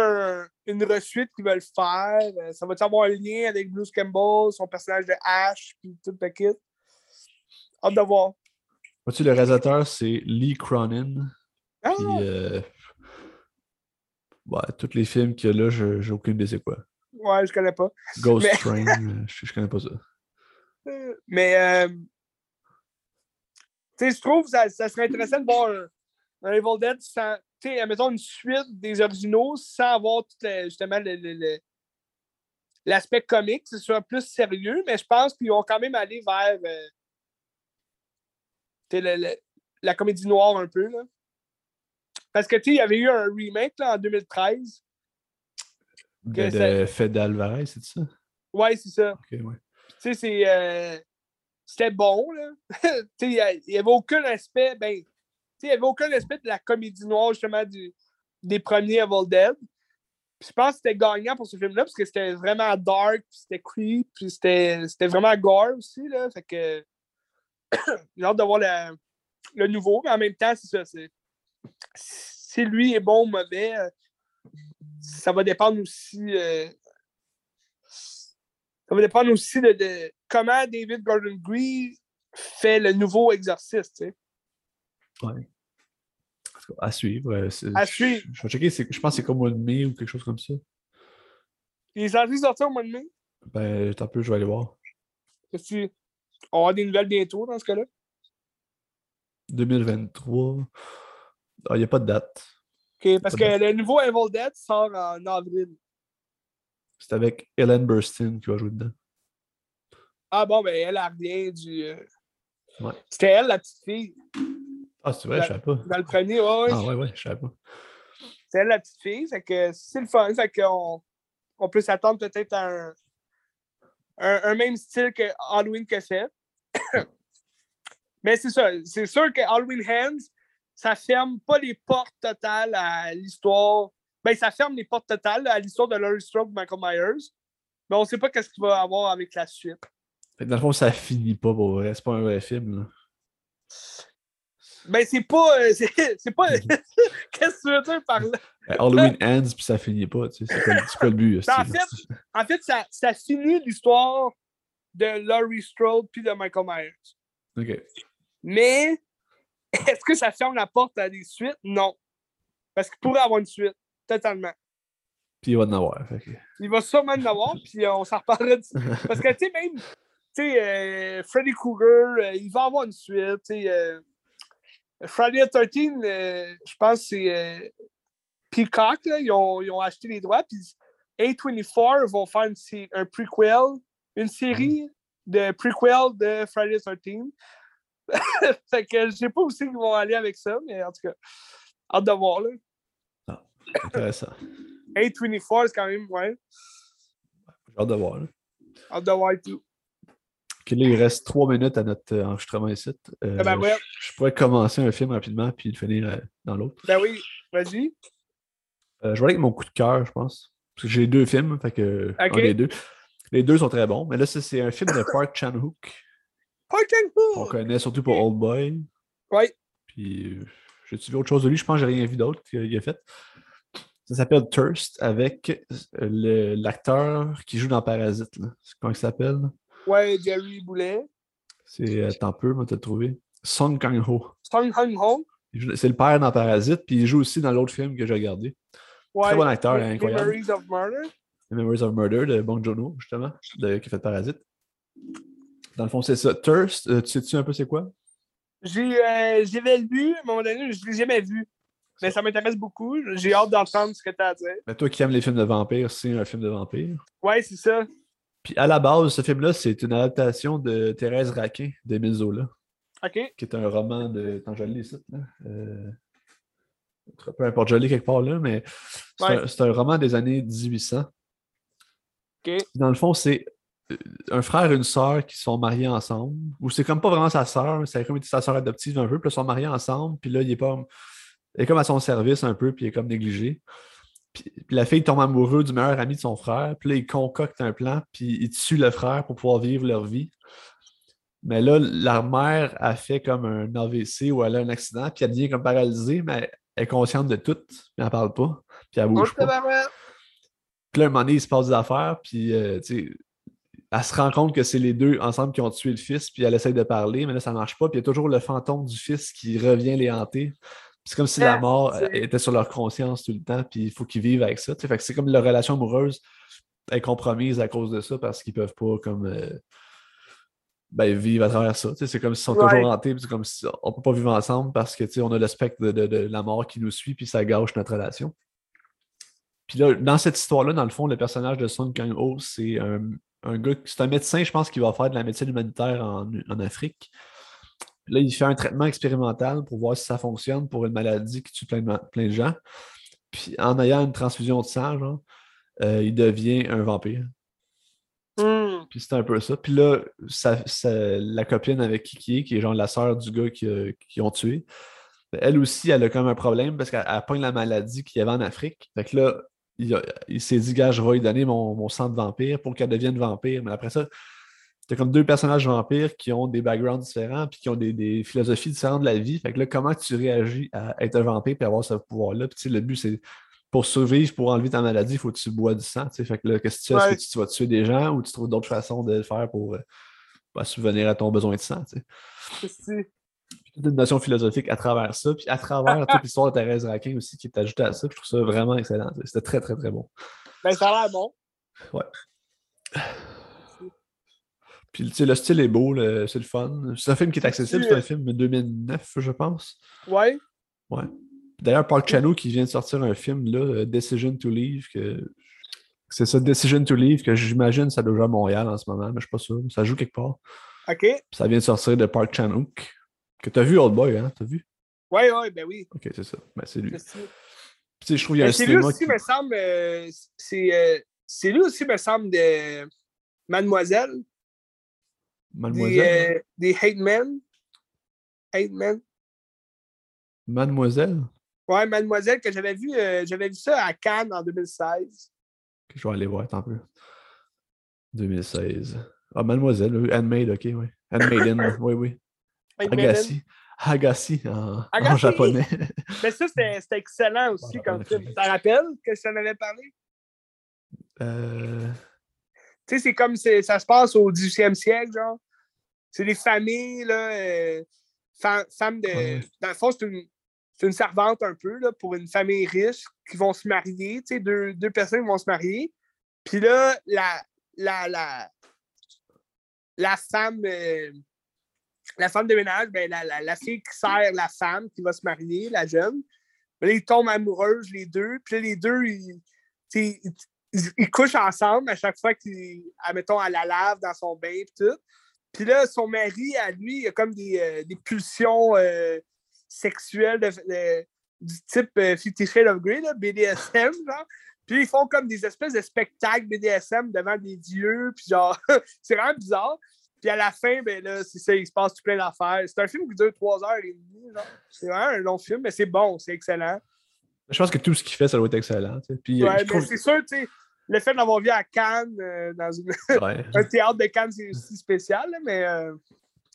une resuite qu'ils veulent faire? Euh, ça va avoir un lien avec Bruce Campbell, son personnage de Ash, puis tout le kit? Hâte de voir. Vois-tu, le réalisateur, c'est Lee Cronin. Ah! Puis, euh, ouais, tous les films qu'il y a là, j'ai aucune idée c'est quoi. Ouais, je connais pas. Ghost Train, euh, je, je, connais pas ça. Mais, euh, tu sais, je trouve que ça, ça, serait intéressant de voir un, Evil Dead sans, tu sais, mettons une suite des originaux sans avoir tout justement l'aspect comique, ce soit plus sérieux, mais je pense qu'ils vont quand même aller vers la comédie noire un peu. Là. Parce que, tu sais, il y avait eu un remake là, en 2013. De, de Fed Alvarez, c'est ça? Ouais, c'est ça. Ouais. Tu sais, euh, c'était bon, là. tu sais, il n'y avait aucun aspect, ben, tu sais, il n'y avait aucun aspect de la comédie noire, justement, du, des premiers Evil Dead. Puis je pense que c'était gagnant pour ce film-là, parce que c'était vraiment dark, puis c'était creep, puis c'était vraiment gore aussi, là. Fait que j'ai hâte de voir le, nouveau, mais en même temps, c'est ça. Si lui est bon ou mauvais, euh, ça va dépendre aussi. Euh, ça va dépendre aussi de, comment David Gordon Green fait le nouveau exercice. Tu sais. Ouais. À suivre. Euh, à suivre. Je, vais checker, je pense que c'est comme au mois de mai ou quelque chose comme ça. Il est censé sortir au mois de mai? Ben, un peu, je vais aller voir. Tu... On aura des nouvelles bientôt dans ce cas-là? 2023. Ah, il n'y a pas de date. OK, parce que le nouveau Evil Dead sort en avril. C'est avec Ellen Burstyn qui va jouer dedans. Ah bon, ben elle, a revient du. Euh, ouais. C'était elle, la petite fille. Ah, c'est vrai, je savais pas. Dans le premier, ouais. Ah, ouais, ouais, je savais pas. C'est elle, la petite fille. Fait que c'est le fun. Fait qu'on on peut s'attendre peut-être à un, un, même style que Halloween que fait. Mais c'est ça. C'est sûr que Halloween Hands, ça ferme pas les portes totales à l'histoire. Ben, ça ferme les portes totales à l'histoire de Laurie Strode et Michael Myers. Mais on ne sait pas qu'est-ce qu'il va avoir avec la suite. dans le fond, ça finit pas pour vrai. C'est pas un vrai film. Là. Ben, c'est pas. Euh, c'est pas. Qu'est-ce que tu veux dire par là? Ben, Halloween ends, puis ça finit pas. Tu sais, c'est pas, le but. Ben, en fait, en fait ça, ça finit l'histoire de Laurie Strode puis de Michael Myers. OK. Mais, est-ce que ça ferme la porte à des suites? Non. Parce qu'il pourrait avoir une suite. Totalement. Puis il va en avoir. Il va sûrement en avoir, puis on s'en reparlera. Parce que, tu sais, même, tu sais, euh, Freddy Krueger, euh, il va avoir une suite. Sais, Friday the 13, euh, je pense que c'est euh, Peacock, ils, ont, ils, ont, acheté les droits, puis A24 vont faire une, un prequel, une série de prequel de Friday the 13. fait que je sais pas où c'est qu'ils vont aller avec ça, mais en tout cas, hâte de voir. Là. Ah, intéressant. A24, c'est quand même, ouais. J'ai hâte de voir. Là. Hâte de voir tout il reste trois minutes à notre euh, enregistrement ici. Euh, ah ben je, pourrais commencer un film rapidement puis le finir euh, dans l'autre. Ben oui, vas-y. je vais aller avec mon coup de cœur, je pense. Parce que j'ai deux films, fait que les deux. Les deux sont très bons. Mais là, c'est un film de Park Chan-wook. Park Chan-wook! On connaît surtout pour Old Boy. Oui. Puis, j'ai-tu vu autre chose de lui? Je pense que j'ai rien vu d'autre qu'il a fait. Ça s'appelle Thirst avec l'acteur qui joue dans Parasite. Comment il s'appelle? Ouais, Jerry Boulet. C'est, euh, un peu, moi, t'as trouvé. Song Kang-ho. Song Kang-ho. C'est le père dans Parasite, puis il joue aussi dans l'autre film que j'ai regardé. Ouais, Très bon acteur, incroyable. Memories of Murder. Memories of Murder de Bong Joon-ho, justement, de, qui fait Parasite. Dans le fond, c'est ça. Thirst, euh, tu sais-tu un peu c'est quoi? J'ai, euh, j'avais vu, à un moment donné, je ne l'ai jamais vu. Mais ça m'intéresse beaucoup. J'ai hâte d'entendre ce que tu as à dire. Mais toi qui aimes les films de vampires, c'est un film de vampires. Ouais, c'est ça. Puis à la base, ce film-là, c'est une adaptation de Thérèse Raquin d'Émile Zola. OK. Qui est un roman de. Attends, je l'ai là. Euh... Peu importe, je l'ai quelque part là, mais c'est un, roman des années 1800. OK. Dans le fond, c'est un frère et une sœur qui sont mariés ensemble. Ou c'est comme pas vraiment sa sœur, c'est comme sa sœur adoptive un peu, puis ils sont mariés ensemble, puis là, il est pas. Il est comme à son service un peu, puis il est comme négligé. Puis, la fille tombe amoureuse du meilleur ami de son frère. Puis là, il concocte un plan, puis il tue le frère pour pouvoir vivre leur vie. Mais là, la mère a fait comme un AVC ou elle a un accident, puis elle devient comme paralysée, mais elle est consciente de tout, mais elle parle pas, puis elle bouge pas. Puis là, un moment donné, il se passe des affaires, puis euh, elle se rend compte que c'est les deux ensemble qui ont tué le fils, puis elle essaye de parler, mais là, ça marche pas, puis il y a toujours le fantôme du fils qui revient les hanter. C'est comme si la mort était sur leur conscience tout le temps, puis il faut qu'ils vivent avec ça. Fait que c'est comme leur relation amoureuse est compromise à cause de ça parce qu'ils peuvent pas comme euh, ben, vivre à travers ça. C'est comme s'ils sont toujours hantés, c'est comme si on peut pas vivre ensemble parce que on a le spectre de, la mort qui nous suit, puis ça gâche notre relation. Puis là, dans cette histoire-là, dans le fond, le personnage de Song Kang-ho, c'est un, un, gars, c'est un médecin, je pense, qui va faire de la médecine humanitaire en, en Afrique. Là, il fait un traitement expérimental pour voir si ça fonctionne pour une maladie qui tue plein de, gens. Puis en ayant une transfusion de sang, euh, il devient un vampire. Hmm. Puis c'est un peu ça. Puis là, la copine avec Kiki, qui est genre la sœur du gars qui, ont tué, elle aussi, elle a comme un problème parce qu'elle pogne la maladie qu'il y avait en Afrique. Fait que là, il, s'est dit, gars, je vais lui donner mon, mon sang de vampire pour qu'elle devienne vampire. Mais après ça, c'est comme deux personnages vampires qui ont des backgrounds différents puis qui ont des, philosophies différentes de la vie. Fait que là, comment tu réagis à être un vampire et avoir ce pouvoir-là? Puis le but, c'est pour survivre, pour enlever ta maladie, il faut que tu bois du sang. Fait que là, qu'est-ce que tu fais? Est-ce que tu, vas tuer des gens ou tu trouves d'autres façons de le faire pour euh, bah, subvenir à ton besoin de sang? Une notion philosophique à travers ça, puis à travers toute l'histoire de Thérèse Raquin aussi qui est ajoutée à ça. Je trouve ça vraiment excellent. C'était très, très, très bon. Ben, ça a l'air bon. Ouais. Puis le style est beau, c'est le fun. C'est un film qui est accessible, c'est un film de 2009, je pense. Ouais. Ouais. D'ailleurs, Park Chan qui vient de sortir un film, là, euh, Decision to Leave, que c'est ça, Decision to Leave, que j'imagine ça doit jouer à Montréal en ce moment, mais je suis pas sûr. Ça joue quelque part. OK. Ça vient de sortir de Park chan que tu as vu Old Boy, hein? T'as vu? Oui, oui, ben oui. OK, c'est ça. Ben, c'est lui. je trouve qu'il y a un C'est lui aussi, me semble, euh, euh, c'est lui aussi, me semble, de Mademoiselle. Mademoiselle? Des, des Hate Men. Hate Men. Mademoiselle? Ouais, Mademoiselle, que j'avais vu, euh, j'avais vu ça à Cannes en 2016. je vais aller voir, tant peu. 2016. Ah, Mademoiselle, Handmaid, ok, oui. Handmaiden, oui, oui. Agassi. Agassi en, en japonais. Mais ça, c'était excellent aussi comme film. Tu te rappelles que je t'en avais parlé? Euh... Tu sais, c'est comme ça se passe au 18e siècle, genre. C'est des familles, là, euh, femmes de. Dans le fond, c'est une, c'est une servante un peu là, pour une famille riche qui vont se marier, tu sais, deux, deux personnes vont se marier. Puis là, la, la, la, la femme, euh, la femme de ménage, ben, la, la, la, fille qui sert la femme qui va se marier, la jeune, ben, ils tombent amoureuses les deux. Puis les deux, ils, ils, couchent ensemble à chaque fois qu'ils, admettons, à la lave dans son bain et tout. Puis là, son mari, à lui, il a comme des, euh, des pulsions. Euh, sexuel du type euh, Fifty Shades of Grey, BDSM, genre. Puis ils font comme des espèces de spectacles BDSM devant des dieux, puis genre, c'est vraiment bizarre. Puis à la fin, ben là, c'est ça, il se passe tout plein d'affaires. C'est un film qui dure trois heures et demie, C'est vraiment un long film, mais c'est bon, c'est excellent. Je pense que tout ce qu'il fait, ça doit être excellent. Puis, euh, ouais, c'est sûr, tu sais, le fait d'avoir vu à Cannes, euh, dans un théâtre de Cannes, c'est aussi spécial, mais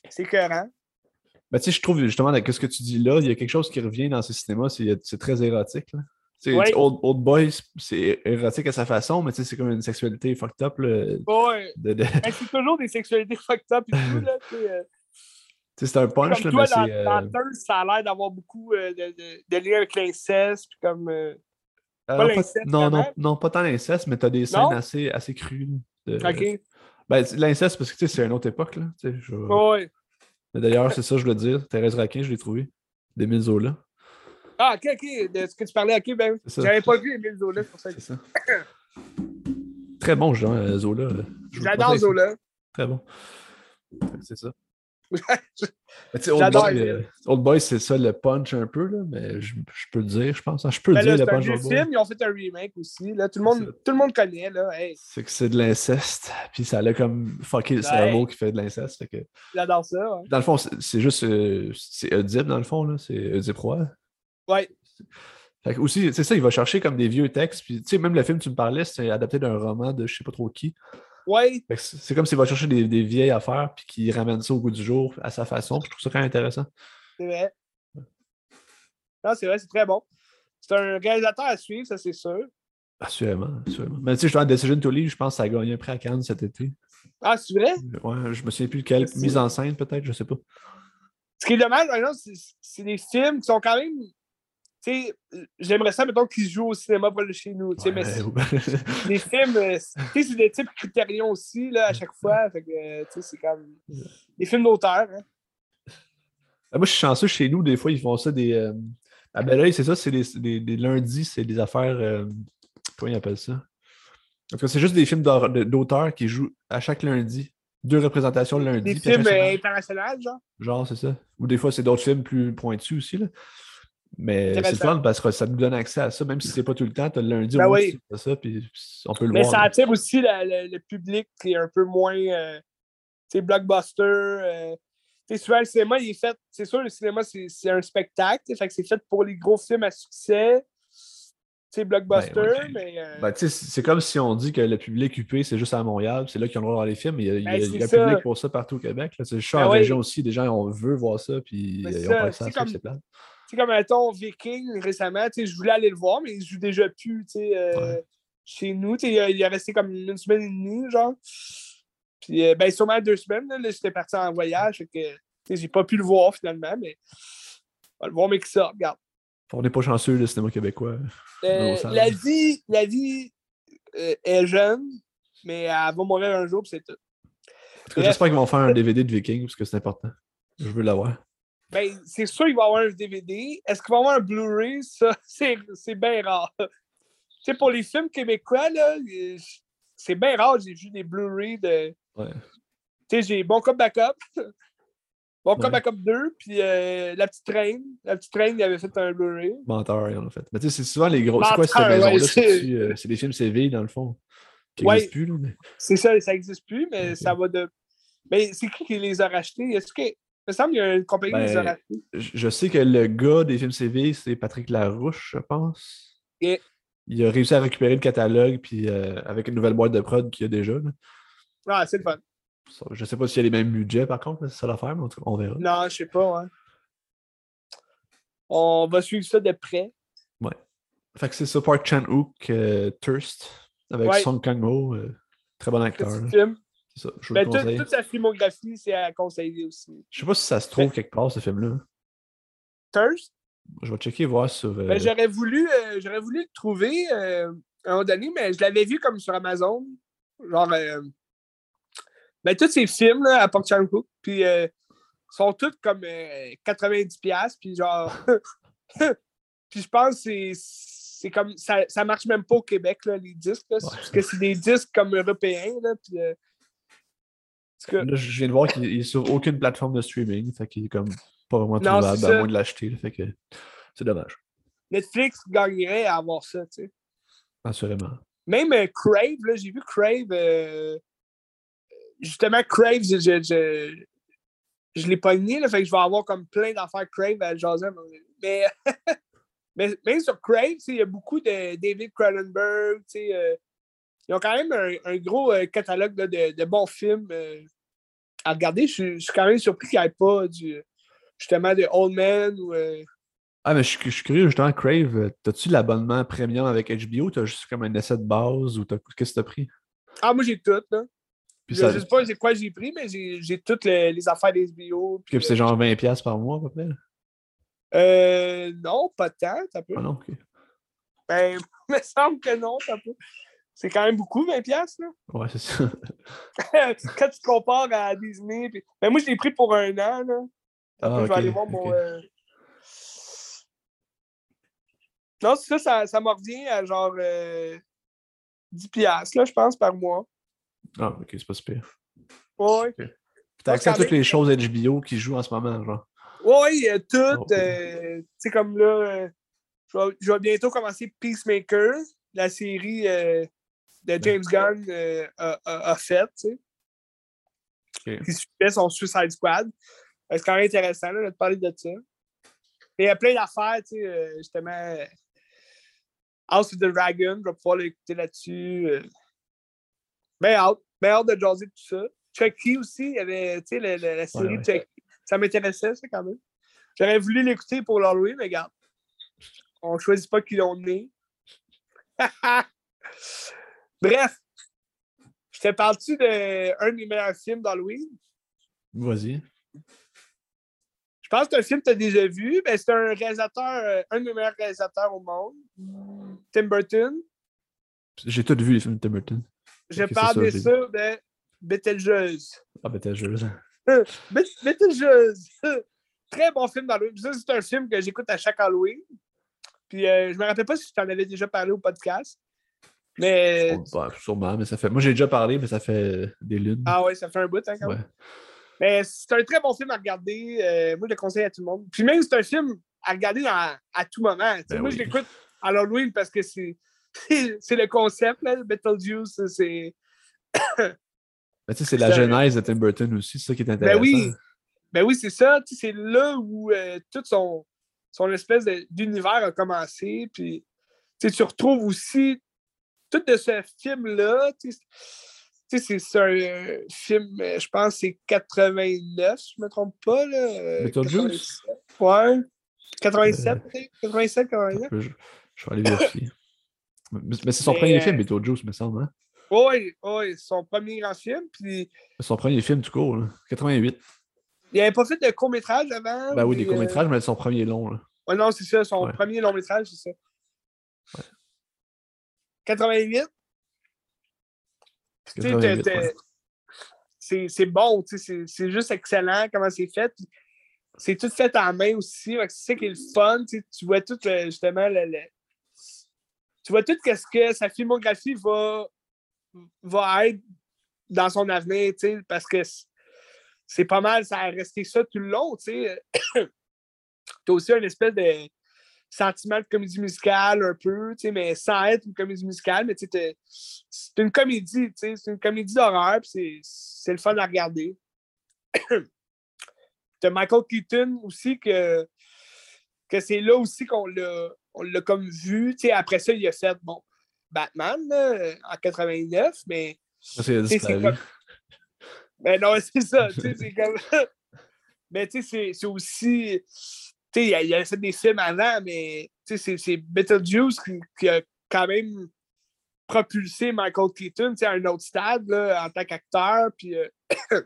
c'est cohérent. Ben, tu sais, je trouve justement, avec ce que tu dis là, il y a quelque chose qui revient dans ces cinémas, c'est très érotique. Là. Old, Old, Boy, c'est érotique à sa façon, mais c'est comme une sexualité fucked up. Là, ouais. c'est toujours des sexualités fucked up et tout. Là, euh, c'est un punch. Comme là, toi, mais dans, dans euh... ça a l'air d'avoir beaucoup euh, de, de, de liens avec l'inceste. comme. Euh, pas pas, non, non, non, pas tant l'inceste, mais tu as des scènes assez, assez crues. Ok. Ben, l'incest, parce que c'est une autre époque. Là, je... Ouais. D'ailleurs, c'est ça, je voulais dire. Thérèse Raquin, je l'ai trouvé. D'Émile Zola. Ah, ok, ok. De ce que tu parlais, ok, ben. J'avais pas vu Émile Zola, pour ça. C'est ça. Très bon, Jean euh, Zola. J'adore Zola. Très bon. C'est ça. Old, Boy, euh, Old Boy, c'est ça le punch un peu, là, mais je, je peux le dire, je pense. Hein. Je peux le dire, le punch. C'est un film, ils ont fait un remake aussi. Là. Tout, le monde, tout le monde connaît. Là. Hey. C'est que c'est de l'inceste, puis ça allait comme fucké le cerveau qui fait de l'inceste. Que... J'adore ça. Dans le fond, c'est juste. Euh, c'est Oedipe, dans le fond, là. C'est Oedipe Roy. Ouais. Fait que aussi, c'est ça, il va chercher comme des vieux textes. Puis, tu sais, même le film, tu me parlais, c'est adapté d'un roman de je sais pas trop qui. Ouais. C'est comme s'il va chercher des, des, vieilles affaires puis qu'il ramène ça au goût du jour à sa façon. Je trouve ça quand même intéressant. C'est vrai. Non, c'est vrai, c'est très bon. C'est un réalisateur à suivre, ça c'est sûr. Assurément, assurément. Mais tu sais, je Decision to Leave, je pense que ça a gagné un prix à Cannes cet été. Ah, c'est vrai? Ouais, je me souviens plus de quelle mise en scène, peut-être, je sais pas. Ce qui est dommage, c'est des films qui sont quand même sais, j'aimerais ça, mettons, qu'ils jouent au cinéma pas chez nous. Ouais, mais les films, euh, c'est des types critérions aussi, là, à chaque fois. Fait que, c'est comme des films d'auteur. Hein. Ah, moi, je suis chanceux chez nous, des fois, ils font ça des. Euh... À Belleuil, c'est ça, c'est des, des, lundis, c'est des affaires. Euh... Comment ils appellent ça? En tout cas, c'est juste des films d'auteur qui jouent à chaque lundi. Deux représentations le lundi. Des films euh, internationaux, genre? Genre, c'est ça. Ou des fois, c'est d'autres films plus pointus aussi. Là. Mais c'est le fun parce que ça nous donne accès à ça, même si c'est pas tout le temps, tu as le lundi ben au oui. ça, puis on peut le Mais voir. Mais ça attire aussi le, public qui est un peu moins euh, blockbuster. Euh, souvent, le cinéma, il est fait. C'est sûr, le cinéma, c'est un spectacle. Fait que c'est fait pour les gros films à succès. C'est blockbuster, ben, mais. Euh... Ben, c'est comme si on dit que le public UP, c'est juste à Montréal, c'est là qu'ils ont le droit de voir les films. Il y a, il y a, il y a un public pour ça partout au Québec. C'est juste ben en région aussi, des gens on veut voir ça, puis accès à ça, c'est plate sais, comme mettons Viking récemment, je voulais aller le voir, mais il joue déjà plus euh, chez nous. Il a, il a resté comme une semaine et demie, genre. Puis, euh, ben, sûrement deux semaines, là, j'étais parti en voyage, que j'ai pas pu le voir finalement, mais on va le voir, mais qui ça, regarde. On n'est pas chanceux, le cinéma québécois. Euh, la vie, la vie est jeune, mais elle va mourir un jour, c'est tout. J'espère qu'ils vont faire un DVD de Viking parce que c'est important. Je veux l'avoir. Ben, c'est sûr qu'il va y avoir un DVD. Est-ce qu'il va y avoir un Blu-ray? Ça, c'est bien rare. Tu sais, pour les films québécois, là, c'est bien rare. J'ai vu des Blu-ray de. Ouais. Tu sais, j'ai Bon Cop Backup. Bon Cop Backup 2, puis euh, La Petite Reine. La Petite Reine, il avait fait un Blu-ray. Menteur, il en a fait. Mais tu sais, c'est souvent les gros. C'est quoi cette maison-là? Euh, c'est des films CV, dans le fond. Qui n'existent plus, là. Mais... C'est ça, ça n'existe plus, mais ça va de. Mais c'est qui qui les a rachetés? Est-ce que. Il me semble qu'il y a une compagnie qui a ben, rachetés. Je sais que le gars des films CV, c'est Patrick Larouche, je pense. Et... Il a réussi à récupérer le catalogue, puis euh, avec une nouvelle boîte de prod qu'il y a déjà. Là. Ah, c'est le fun. Je sais pas s'il y a les mêmes budgets, par contre, c'est ça l'affaire, mais on verra. Non, je sais pas, On va suivre ça de près. Ouais. Fait que c'est ça, Park Chan-wook, euh, Thirst, avec Song Kang-ho, euh, très bon acteur. film. C'est ça, je ben, toute, toute sa filmographie, c'est à conseiller aussi. Je sais pas si ça se trouve quelque part, ce film-là. Thirst? Je vais checker voir sur. Ben, euh, j'aurais voulu, j'aurais voulu le trouver à un moment donné, mais je l'avais vu comme sur Amazon. Genre ben, tous ces films là, à Port Chan-wook, puis euh, sont tous comme 90$, euh, puis genre. puis je pense que c'est comme. Ça, ça marche même pas au Québec, là, les disques, parce que c'est des disques comme européens, là, puis. Euh, là, je viens de voir qu'il est sur aucune plateforme de streaming, fait qu'il est comme pas vraiment trouvable à moins de l'acheter, fait que c'est dommage. Netflix gagnerait à avoir ça, tu sais. Assurément. Même Crave, là, j'ai vu Crave justement, Crave, je, je, je, l'ai pogné, là, fait que je vais avoir comme plein d'affaires Crave à jaser. Mais, mais même sur Crave, il y a beaucoup de David Cronenberg. Euh, ils ont quand même un, gros euh, catalogue de, de, bons films euh, à regarder. Je, suis quand même surpris qu'il n'y ait pas du, justement de Old Man ou. Ah, mais je, suis curieux, justement, Crave, as-tu l'abonnement premium avec HBO t'as juste comme un essai de base ou qu'est-ce que t'as pris? Ah, moi j'ai tout, là je ne sais pas c'est quoi j'ai pris, mais j'ai toutes les, les, affaires des SBO. Puis c'est genre 20$ par mois à peu près? Euh, non, pas tant, ça peut. Ah non, ok. Ben, il me semble que non, ça peut. C'est quand même beaucoup, 20$, là. Ouais, c'est ça. Quand tu compares à Disney. Puis... Ben, moi, je l'ai pris pour un an, là. Ah, je vais aller voir mon. Euh... Non, ça, ça, ça me revient à genre euh, 10$, là, je pense, par mois. Ah, ok, c'est pas super. Oui. T'as accès à toutes les choses HBO qui jouent en ce moment, genre. Oui, tout. Oh, euh, tu sais, comme là, euh, je, vais, bientôt commencer Peacemaker, la série euh, de James Gunn a, faite, tu sais. Okay. Qui suivait son Suicide Squad. C'est quand même intéressant là, de parler de ça. Et il y a plein d'affaires, tu sais, justement. House of the Dragon, je vais pouvoir l'écouter là-dessus. Ben hâte. Ben hâte de jaser tout ça. Chucky aussi, il y avait, tu sais, la, la, série de Chucky. Ça m'intéressait, ça, quand même. J'aurais voulu l'écouter pour l'Halloween, mais regarde. On ne choisit pas qui l'on est. Bref. Je te parle-tu d'un de mes meilleurs films d'Halloween? Vas-y. Je pense que un film que tu as déjà vu. Ben, c'est un réalisateur, euh, un de mes meilleurs réalisateurs au monde. Tim Burton. J'ai tout vu les films de Tim Burton. Je parle bien sûr de Betelgeuse. Ah, Betelgeuse. Betelgeuse. Très bon film d'Halloween. c'est un film que j'écoute à chaque Halloween. Puis euh, je me rappelle pas si je t'en avais déjà parlé au podcast. Mais. Bah, sûrement, mais ça fait. Moi, j'ai déjà parlé, mais ça fait des lunes. Ah ouais, ça fait un bout, hein, quand même. Mais c'est un très bon film à regarder. Euh, moi, je le conseille à tout le monde. Puis même, c'est un film à regarder à tout moment. Ben moi, je l'écoute à Halloween parce que c'est c'est le concept, là, Beetlejuice, c'est. Ben, c'est la genèse de Tim Burton aussi, c'est ça qui est intéressant. Ben oui, ben oui c'est ça. C'est là où euh, tout son, son espèce d'univers a commencé. Puis tu retrouves aussi tout de ce film-là. C'est un euh, film, euh, je pense, c'est 89, je ne me trompe pas. Là. Beetlejuice? Ouais. 87, 87, 89. Je, je vais aller vérifier. Mais c'est son premier film, Beetlejuice, me semble. Hein? Oui, oui, son premier grand film. Puis... Son premier film, tout court, 88. Il n'avait pas fait de court-métrage avant? Ben oui, des courts-métrages, mais son premier long. Là. Ouais, non, c'est ça, son premier long-métrage, c'est ça. Ouais. 88? 88 c'est bon, c'est juste excellent comment c'est fait. C'est tout fait en main aussi. C'est ça qui est le fun. Tu vois tout euh, justement le, tu vois tout ce que sa filmographie va, va être dans son avenir, parce que c'est pas mal, ça a resté ça tout le long. Tu as aussi une espèce de sentiment de comédie musicale un peu, mais sans être une comédie musicale, mais c'est une comédie, c'est une comédie d'horreur, c'est le fun à regarder. T'as Michael Keaton aussi que, que c'est là aussi qu'on l'a comme vu. après ça, il a fait bon, Batman en 89, mais. C'est comme... Ben non, c'est ça. c'est comme... mais tu sais, c'est aussi tu il a fait des films avant, mais c'est Beetlejuice qui, qui a quand même propulsé Michael Keaton à un autre stade là, en tant qu'acteur. Puis, euh,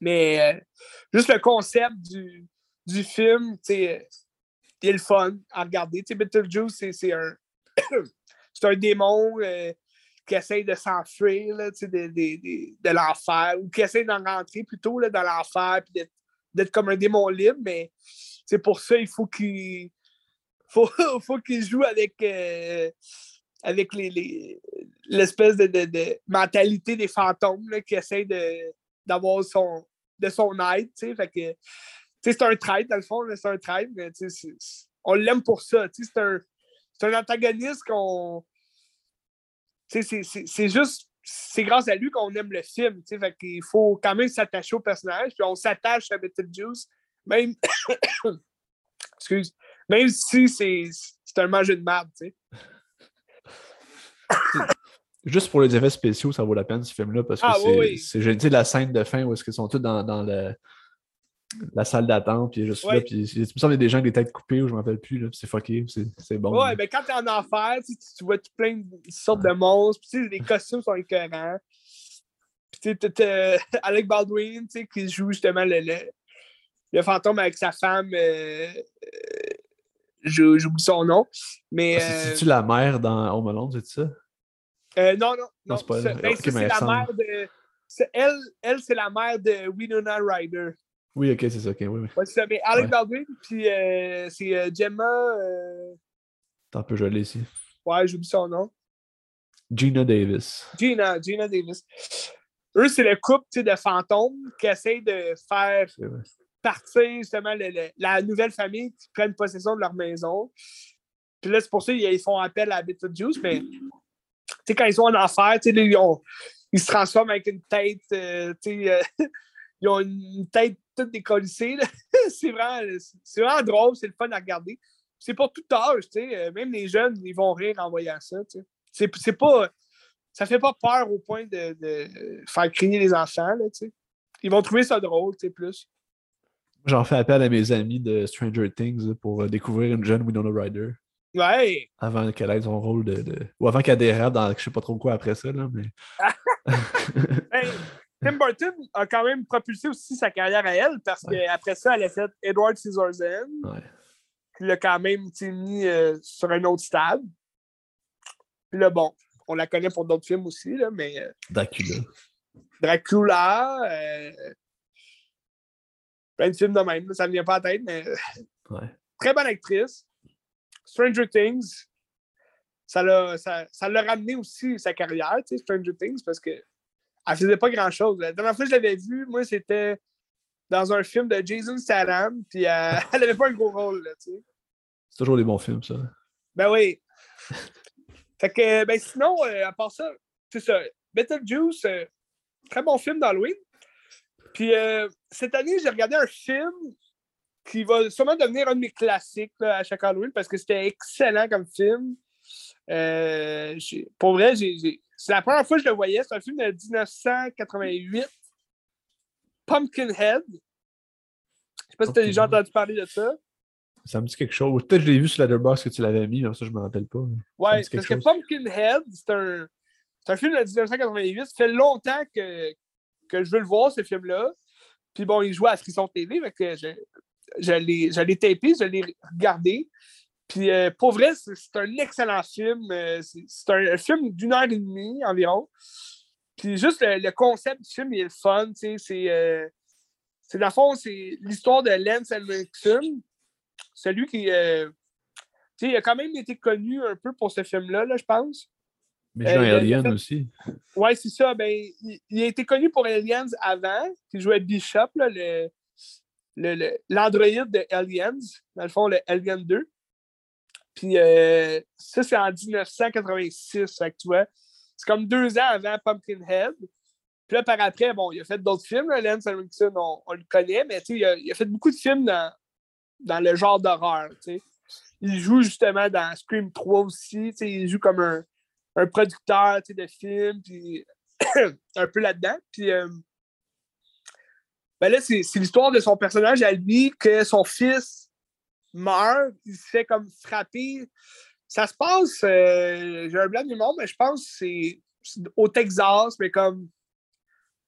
mais euh, juste le concept du, du film, il est le fun à regarder. T'sais, Beetlejuice, c'est un, un démon euh, qui essaye de s'enfuir de, de l'enfer ou qui essaye d'en rentrer plutôt là, dans l'enfer puis d'être comme un démon libre, mais c'est pour ça il faut qu'il faut, qu'il joue avec, euh, avec les, l'espèce de, mentalité des fantômes là, qui essaie de, d'avoir son, de son aide. C'est un trait, dans le fond, c'est un trait, mais on l'aime pour ça. C'est un, un antagoniste qu'on. C'est juste c'est grâce à lui qu'on aime le film. Fait faut quand même s'attacher au personnage. Puis on s'attache à Juice même, excuse, même si c'est un manger de merde, tu sais. Juste pour les effets spéciaux, ça vaut la peine ce film-là parce que ah, c'est oui. sais la scène de fin où est-ce qu'ils sont tous dans, dans le, la salle d'attente, puis juste là, puis il me semble qu'il y a des gens avec des têtes coupées ou je ne me rappelle plus, c'est fucké, c'est bon. Ouais, mais quand t'es en enfer, tu, tu vois plein de sortes de monstres, puis les costumes sont écœurants. Puis tu sais, Alec Baldwin, tu sais, qui joue justement le, le fantôme avec sa femme. Euh, euh, j'oublie son nom. Mais. Ah, c'est-tu euh, la mère dans Home Alone, c'est ça? non, non. Non, c'est. Ben, c'est la mère de. Elle, elle c'est la mère de Winona Ryder. Oui, ok, c'est ça, ok, oui, oui. Ouais, c'est ça, mais Alec Baldwin, puis c'est Gemma. T'en peux, je l'ai ici. Ouais, j'oublie son nom. Gina Davis. Gina, Gina Davis. Eux, c'est le couple de fantômes qui essaie de faire partir justement la nouvelle famille qui prennent possession de leur maison. Puis là, c'est pour ça qu'ils font appel à Juice, mais quand ils sont en enfer, ils, ils, se transforment avec une tête, euh, euh, ils ont une tête toute décollissée. c'est vraiment, vraiment drôle, c'est le fun à regarder. C'est pour tout âge, euh, même les jeunes, ils vont rire en voyant ça. C'est pas. Ça fait pas peur au point de, de faire crier les enfants. Là, ils vont trouver ça drôle, plus. J'en fais appel à mes amis de Stranger Things pour euh, découvrir une jeune Winona Ryder. Ouais! Avant qu'elle ait son rôle de, Ou avant qu'elle dérape dans je sais pas trop quoi après ça, là, mais. Tim Burton a quand même propulsé aussi sa carrière à elle parce qu'après ça, elle a fait Edward Scissorhands. Ouais. Qui l'a quand même mis euh, sur un autre stade. Puis là, bon, on la connaît pour d'autres films aussi, là, mais. Euh, Dracula. Dracula. Plein de films de même, ça ne vient pas à la tête, mais très bonne actrice. Stranger Things, ça l'a ça, ça ramené aussi sa carrière, tu sais, Stranger Things, parce qu'elle ne faisait pas grand-chose. La dernière fois que je l'avais vue, moi, c'était dans un film de Jason Statham, puis euh, elle n'avait pas un gros rôle, tu sais. C'est toujours des bons films, ça. Ben oui. fait que, ben sinon, euh, à part ça, c'est ça. Beetlejuice, euh, très bon film d'Halloween. Puis euh, cette année, j'ai regardé un film qui va sûrement devenir un de mes classiques à chaque Halloween parce que c'était excellent comme film. Euh, pour vrai, c'est la première fois que je le voyais. C'est un film de 1988. Pumpkinhead. Je sais pas si tu as déjà entendu parler de ça. Ça me dit quelque chose. Peut-être que je l'ai vu sur la box que tu l'avais mis, mais ça, je ne me rappelle pas. Ouais, parce que Pumpkinhead, c'est un, un, film de 1988. Ça fait longtemps que, que je veux le voir, ce film-là. Puis bon, il jouait à Frisson TV, donc je, je l'ai tapé, je l'ai regardé. Puis euh, pour vrai, c'est un excellent film. Euh, c'est un, film d'une heure et demie environ. Puis juste le, concept du film, il est le fun, c'est... Euh, dans le fond, c'est l'histoire de Lance Henriksen, celui qui... Euh, il a quand même été connu un peu pour ce film-là, là, je pense. Mais Jean euh, Alien aussi. Ouais, c'est ça. Ben, il, a été connu pour Aliens avant. Il jouait Bishop, là, le, l'androïde de Aliens, dans le fond, le Alien 2. Puis euh, ça, c'est en 1986, fait tu vois. C'est comme deux ans avant Pumpkinhead. Puis là, par après, bon, il a fait d'autres films, Lance Henriksen, on, on, le connaît, mais il a, il a fait beaucoup de films dans, dans le genre d'horreur, Il joue justement dans Scream 3 aussi, il joue comme un, un producteur de films, puis un peu là-dedans. Puis euh, ben là, c'est l'histoire de son personnage à lui, que son fils meurt, il se fait comme frapper. Ça se passe, euh, j'ai un blanc du monde, mais je pense que c'est au Texas, mais comme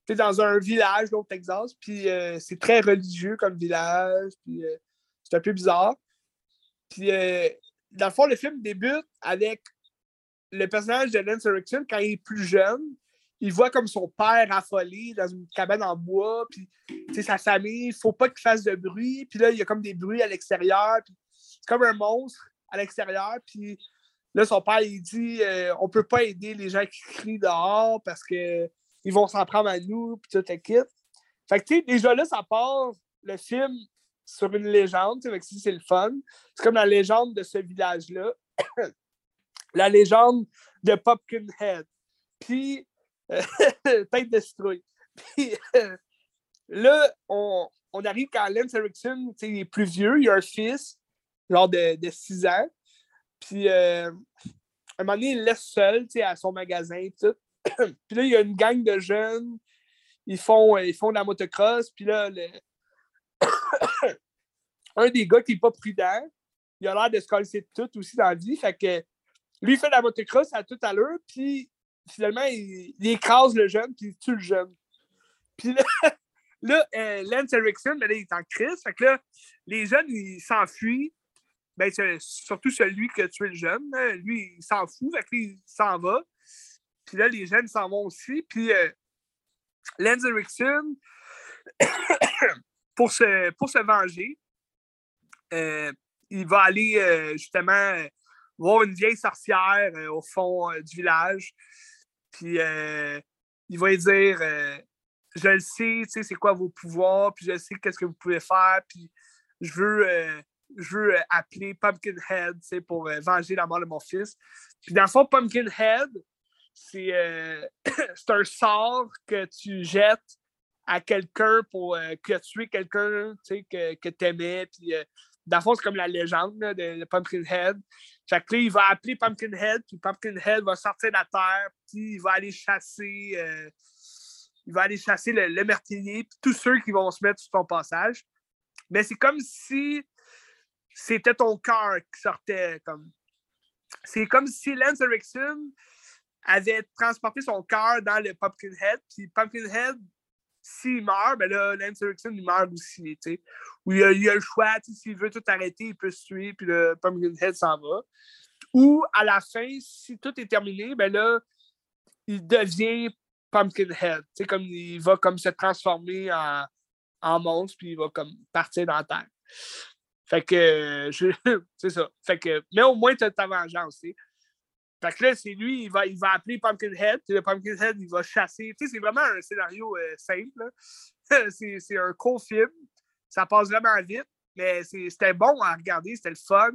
dans un village au Texas, puis euh, c'est très religieux comme village, puis c'est un peu bizarre. Puis dans le fond, le film débute avec le personnage de Lance Erickson quand il est plus jeune, il voit comme son père affolé dans une cabane en bois, puis sa famille, il faut pas qu'il fasse de bruit, puis là, il y a comme des bruits à l'extérieur, c'est comme un monstre à l'extérieur, puis là, son père, il dit euh, on peut pas aider les gens qui crient dehors parce qu'ils vont s'en prendre à nous, puis tout quitte. Fait que, tu sais, déjà là, ça part le film sur une légende, tu sais, c'est le fun. C'est comme la légende de ce village-là. La légende de Pumpkinhead. Puis, tête de citrouille. Puis euh, là, on, on, arrive quand Lance Erickson est plus vieux, il a un fils, genre de, de 6 ans. Puis euh, à un moment donné, il laisse seul à son magasin. Tout. puis là, il y a une gang de jeunes, ils font, ils font de la motocross. Puis là, le... un des gars qui n'est pas prudent, il a l'air de se coller tout aussi dans la vie. Fait que lui, fait la motocross à tout à l'heure, puis finalement, il, écrase le jeune, puis il tue le jeune. Puis là, là euh, Lance Erickson, ben il est en crise. Fait que là, les jeunes, ils s'enfuient. Ben, surtout celui qui a tué le jeune. Lui, il s'en fout. Fait que il s'en va. Puis là, les jeunes s'en vont aussi. Puis euh, Lance Erickson, pour, se, pour se venger, euh, il va aller justement voir une vieille sorcière au fond du village. Puis euh, il va lui dire euh, Je le sais, tu sais, c'est quoi vos pouvoirs, puis je sais qu'est-ce que vous pouvez faire, puis je veux, euh, je veux appeler Pumpkinhead tu sais, pour venger la mort de mon fils. Puis dans le fond, Pumpkinhead, c'est un sort que tu jettes à quelqu'un pour que tuer quelqu'un que, que tu aimais. Puis, dans le fond, c'est comme la légende de Pumpkinhead. Fait que il va appeler Pumpkinhead, puis Pumpkinhead va sortir de la terre, puis il va aller chasser, euh, il va aller chasser le, le meurtrier, puis tous ceux qui vont se mettre sur ton passage. Mais c'est comme si c'était ton cœur qui sortait comme. C'est comme si Lance Erickson avait transporté son cœur dans le Pumpkinhead, puis Pumpkinhead s'il meurt, ben là, Lance il meurt aussi, tu sais. Ou il a, il a, le choix, s'il veut tout arrêter, il peut se tuer, puis le Pumpkinhead s'en va. Ou à la fin, si tout est terminé, ben là, il devient Pumpkinhead. Tu sais, comme il va comme se transformer en, en monstre, puis il va comme partir dans la terre. Fait que, c'est ça. Fait que, mais au moins, tu as ta vengeance, tu sais. Fait que là, c'est lui, il va, il va appeler Pumpkinhead, puis le Pumpkinhead, il va chasser. Tu sais, c'est vraiment un scénario euh, simple. c'est un court film. Ça passe vraiment vite, mais c'était bon à regarder, c'était le fun.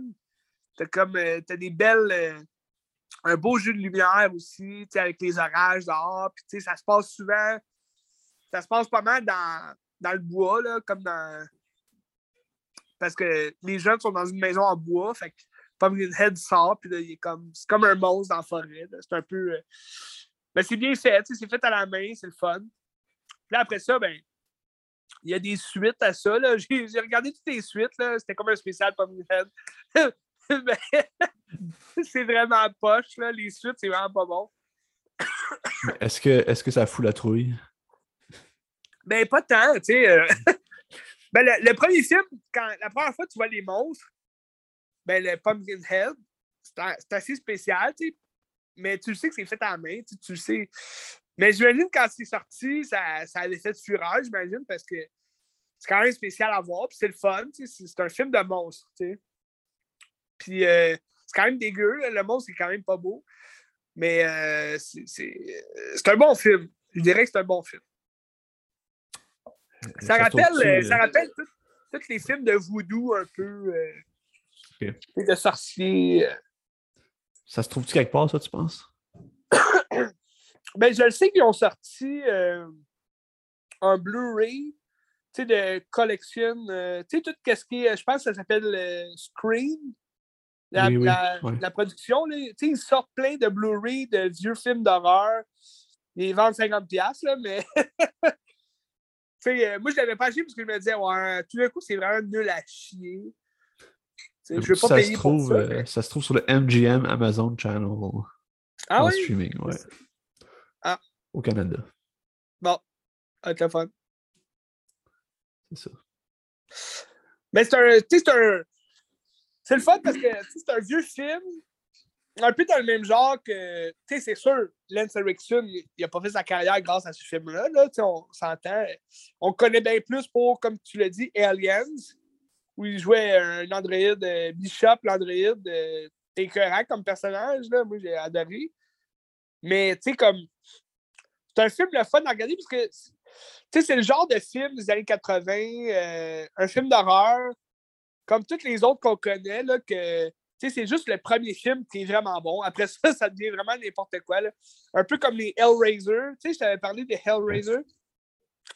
T'as comme, euh, as des belles. Euh, un beau jeu de lumière aussi, avec les orages dehors. Puis, ça se passe souvent. Ça se passe pas mal dans, dans le bois, là, comme dans. Parce que les jeunes sont dans une maison en bois. Fait que Pumpkinhead sort, puis là, il est comme, c'est comme un monstre dans la forêt. C'est un peu. Euh, mais c'est bien fait, c'est fait à la main, c'est le fun. Puis là, après ça, ben, il y a des suites à ça. J'ai regardé toutes les suites, c'était comme un spécial Pumpkinhead. c'est vraiment poche, là. les suites, c'est vraiment pas bon. est-ce que, est que ça fout la trouille? Ben, pas tant, tu sais. Euh, ben, le, le, premier film, quand la première fois que tu vois les monstres, ben, le Pumpkinhead, c'est assez spécial, tu sais. Mais tu le sais que c'est fait à la main, tu, le sais. Mais j'imagine quand c'est sorti, ça, ça avait fait fureur, j'imagine, parce que c'est quand même spécial à voir, puis c'est le fun, c'est un film de monstre, tu sais. Puis euh, c'est quand même dégueu, le monstre, c'est quand même pas beau. Mais euh, c'est un bon film. Je dirais que c'est un bon film. Ça, rappelle, ça rappelle tous les films de voodoo un peu. De sorciers. Ça se trouve-tu quelque part, ça, tu penses? ben, je le sais qu'ils ont sorti euh, un Blu-ray de collection. Euh, tu sais, tout ce qui est, je pense que ça s'appelle le Screen. La, la, production, ils sortent plein de Blu-ray de vieux films d'horreur. Ils vendent 50$, là, mais. euh, moi, je l'avais pas acheté parce que je me disais, ouais, tout d'un coup, c'est vraiment nul à chier. Je veux pas ça payer se trouve, pour ça, euh, ça se trouve sur le MGM Amazon Channel. Ah oui? streaming, ouais. Ah. Au Canada. Bon. Avec le fun. C'est ça. Mais c'est un. C'est un. C'est le fun parce que c'est un vieux film. Un peu dans le même genre que. Tu sais, c'est sûr, Lance Erickson, il n'a pas fait sa carrière grâce à ce film-là. Là, on s'entend. On connaît bien plus pour, comme tu l'as dit, Aliens, où il jouait un androïde, euh, Bishop, l'androïde. Euh, écœurant comme personnage. Là. Moi, j'ai adoré. Mais, tu sais, comme. C'est un film le fun à regarder parce que, tu sais, c'est le genre de film des années 80, euh, un film d'horreur, comme tous les autres qu'on connaît, là, que. Tu sais, c'est juste le premier film qui est vraiment bon. Après ça, ça devient vraiment n'importe quoi. Là. Un peu comme les Hellraiser. Tu sais, je t'avais parlé des Hellraiser.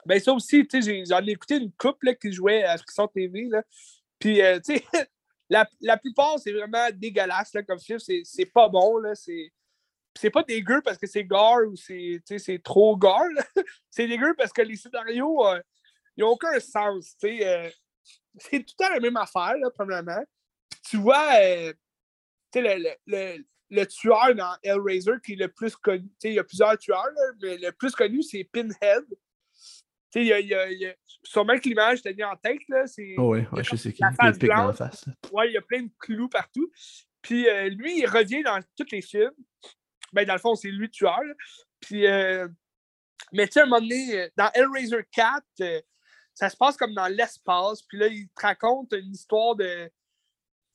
Ben, ça aussi, tu sais, j'en ai écouté une couple qui jouait à Frisson TV. Là. Puis, euh, tu sais, la, la, plupart, c'est vraiment dégueulasse là, comme film. C'est pas bon. Là. C'est pas dégueu parce que c'est gore ou c'est trop gore. c'est dégueu parce que les scénarios, euh, ils n'ont aucun sens. Euh, c'est tout le temps la même affaire, là, premièrement. tu vois, euh, le, le, le, tueur dans Hellraiser qui est le plus connu. Il y a plusieurs tueurs, là, mais le plus connu, c'est Pinhead. Il y a, y a, y a, sûrement que l'image t'a mis en tête. Là, oh ouais, ouais je sais qui. La face blanche. Ouais, il y a plein de clous partout. Puis lui, il revient dans tous les films. Ben, dans le fond, c'est lui le tueur. Puis, euh, mais tu sais, à un moment donné, euh, dans Hellraiser 4, euh, ça se passe comme dans l'espace. Puis là, il te raconte une histoire de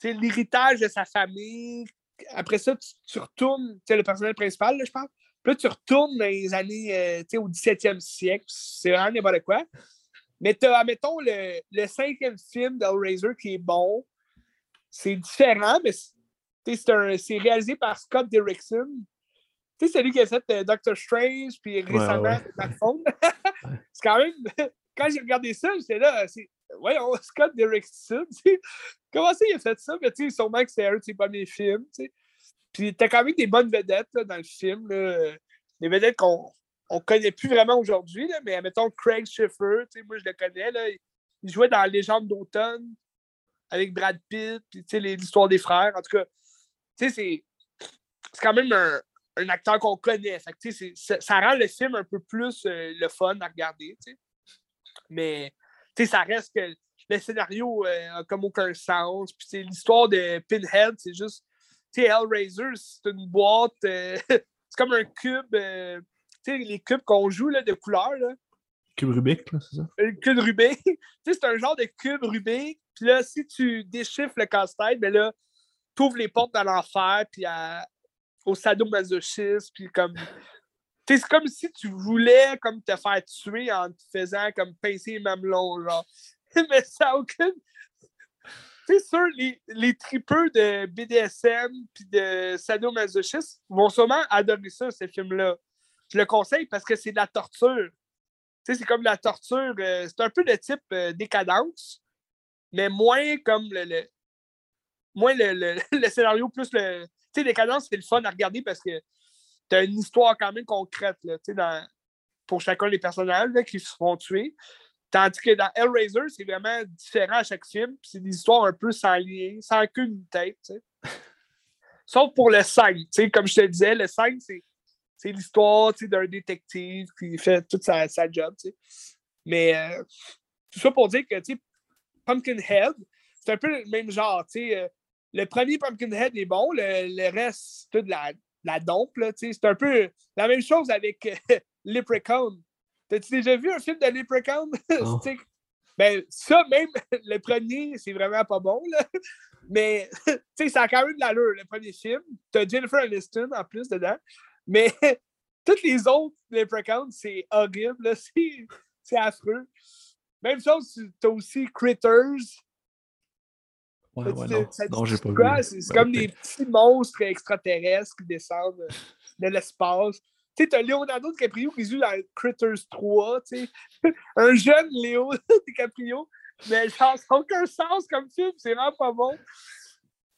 l'héritage de sa famille. Après ça, tu, retournes, tu sais, le personnage principal, là, je pense. Puis là, tu retournes dans les années, tu sais, au 17e siècle. C'est vraiment n'importe quoi. Mais tu as, admettons, le, le cinquième film d'Hellraiser qui est bon. C'est différent, mais c'est réalisé par Scott Derrickson. Tu sais, celui qui a fait euh, Doctor Strange, puis récemment, ouais, c'est quand même. Quand j'ai regardé ça, j'étais là, c'est. Voyons, Scott Derrickson, comment ça il a fait ça? Mais tu sais, sûrement que c'est un de ses premiers films, tu sais. Puis t'as quand même des bonnes vedettes là, dans le film, là. Des vedettes qu'on on connaît plus vraiment aujourd'hui, mais mettons Craig Schiffer, moi je le connais, là. Il jouait dans Légende d'automne avec Brad Pitt, puis l'histoire des frères. En tout cas, c'est. Quand même un, un acteur qu'on connaît. Fait ça rend le film un peu plus euh, le fun à regarder. Mais ça reste que le scénario n'a euh, comme aucun sens. Puis l'histoire de Pinhead, c'est juste. Hellraiser, c'est une boîte. Euh, c'est comme un cube. les cubes qu'on joue là, de couleur. Là. Cube Rubik, c'est ça? Un cube Rubik. c'est un genre de cube Rubik. Puis là, si tu déchiffres le casse-tête, ben là, tu ouvres les portes dans l'enfer, puis à, au sadomasochisme, puis comme. C'est comme si tu voulais comme te faire tuer en te faisant comme pincer les mamelons, genre. Mais ça n'a aucune. C'est sûr, les, tripeux de BDSM puis de sadomasochisme vont sûrement adorer ça, ces films-là. Je le conseille parce que c'est de la torture. c'est comme la torture. Euh, c'est un peu de type euh, décadence, mais moins comme le, moins le, le, le, scénario, plus le, sais, Décadence, c'est le fun à regarder parce que tu as une histoire quand même concrète là, dans, pour chacun des personnages qui se font tuer. Tandis que dans Hellraiser, c'est vraiment différent à chaque film. C'est des histoires un peu sans lien, sans qu'une tête. Sauf pour le 5. Comme je te disais, le 5, c'est l'histoire d'un détective qui fait toute sa, sa job. Mais euh, tout ça pour dire que Pumpkinhead, c'est un peu le même genre. Euh, le premier Pumpkinhead est bon, le, reste, c'est de la, la dompe. C'est un peu la même chose avec Leprechaun. T'as-tu déjà vu un film de Leprechaun? ben, ça, même, le premier, c'est vraiment pas bon, là. Mais, tu sais, ça a quand même de l'allure, le premier film. T'as Jennifer Aniston en plus dedans. Mais, toutes les autres Leprechauns, c'est horrible, C'est affreux. Même chose, t'as aussi Critters. Ouais, ouais, non. non j'ai pas vu. C'est comme des petits monstres extraterrestres qui descendent de l'espace. Tu sais, t'as Leonardo DiCaprio qui joue dans Critters 3, tu sais. Un jeune Léo DiCaprio. Mais ça n'a aucun sens comme film, c'est vraiment pas bon.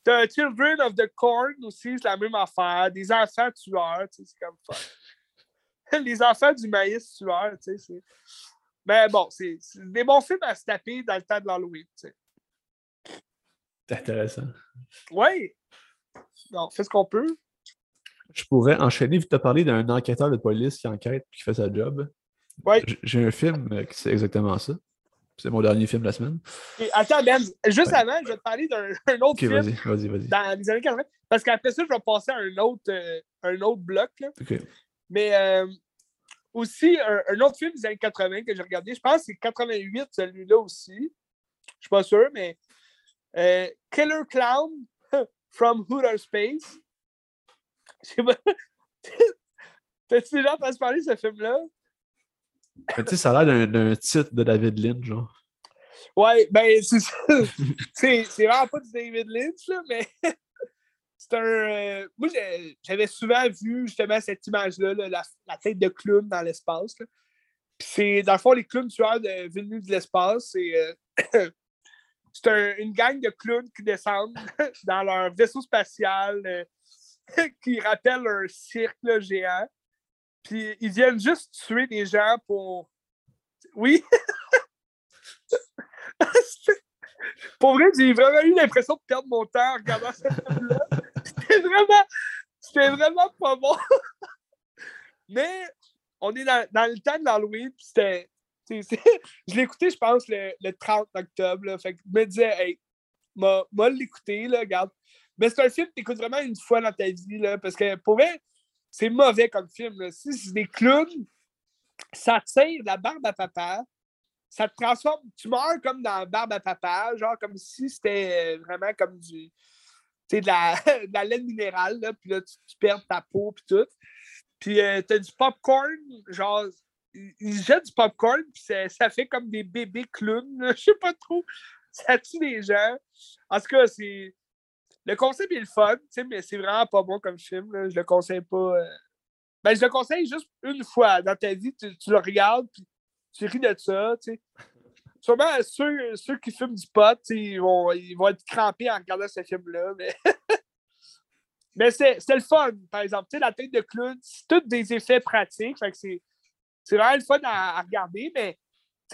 T'as Children of the Corn aussi, c'est la même affaire. Des enfants tueurs, tu sais, c'est comme fun. Les enfants du maïs tueur, tu sais. Mais bon, c'est des bons films à se taper dans le temps de l'Halloween, tu sais. C'est intéressant. Oui. Non, fais ce qu'on peut. Je pourrais enchaîner, vu que tu as parlé d'un enquêteur de police qui enquête et qui fait sa job. Oui. J'ai un film euh, qui c'est exactement ça. C'est mon dernier film de la semaine. attends, Ben, juste avant, je vais te parler d'un autre film. vas-y, vas-y, vas-y. Dans les années 80. Parce qu'après ça, je vais passer à un autre, euh, un autre bloc. Là. Mais euh, aussi, un, autre film des années 80 que j'ai regardé, je pense que c'est 88, celui-là aussi. Je ne suis pas sûr, mais Killer Clown from Hooter Space. T'as-tu déjà entendu parler de ce film-là? tu sais, ça a l'air d'un titre de David Lynch, genre. Ouais, ben, c'est c'est vraiment pas du David Lynch, là, mais c'est un. Euh, moi, j'avais souvent vu justement cette image-là, la, la, tête de clown dans l'espace. Puis c'est, dans le fond, les clowns tueurs de, venus de l'espace, c'est. Euh, c'est une gang de clowns qui descendent dans leur vaisseau spatial euh, qui rappelle un cirque géant. Puis ils viennent juste tuer des gens pour. Oui! pour vrai, j'ai vraiment eu l'impression de perdre mon temps en regardant cette film-là. C'était vraiment. C'était vraiment pas bon. Mais on est dans, le temps de l'Halloween, puis c'était. je l'ai écouté, je pense, le, 30 octobre. Là, fait que je me disais, hey, m'a l'écouter, là, regarde. Mais c'est un film que tu écoutes vraiment une fois dans ta vie, là, parce que pour vrai, c'est mauvais comme film. Si c'est des clowns, ça tire la barbe à papa, ça te transforme, tu meurs comme dans la barbe à papa, genre comme si c'était vraiment comme du. De la, de la laine minérale, là, puis là, tu, perds ta peau, puis tout. Puis euh, t'as du popcorn, genre, ils jettent du popcorn, puis ça fait comme des bébés clowns, je sais pas trop. Ça tue des gens. En tout cas, c'est le concept est le fun, mais c'est vraiment pas bon comme film. Là. Je le conseille pas. Euh. Ben, je le conseille juste une fois dans ta vie. Tu, le regardes, puis tu ris de ça. sais. Sûrement, ceux, ceux qui fument du pot, ils vont, ils vont être crampés en regardant ce film-là. Mais, mais c'est le fun, par exemple. la tête de clown, c'est tous des effets pratiques. c'est vraiment le fun à, regarder. Mais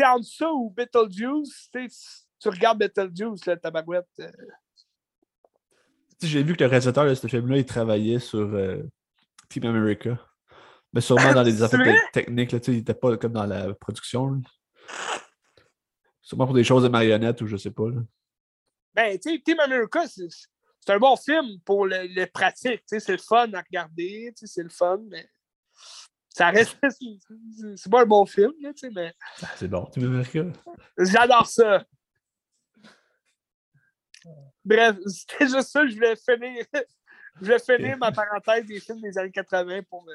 entre ça ou Beetlejuice, tu regardes Beetlejuice, ta tabarouette. Euh, j'ai vu que le réalisateur de ce film-là, il travaillait sur euh, Team America. Mais sûrement dans les affaires techniques, là, il n'était pas comme dans la production. Sûrement pour des choses de marionnettes ou je sais pas. Là. Ben, tu sais, Team America, c'est un bon film pour le, le pratique. C'est le fun à regarder, c'est le fun, mais ça reste. C'est pas un bon film, là, mais. Ah, c'est bon, Team America. J'adore ça. Bref, c'était juste ça. Je voulais finir, je voulais finir ma parenthèse des films des années 80 pour me.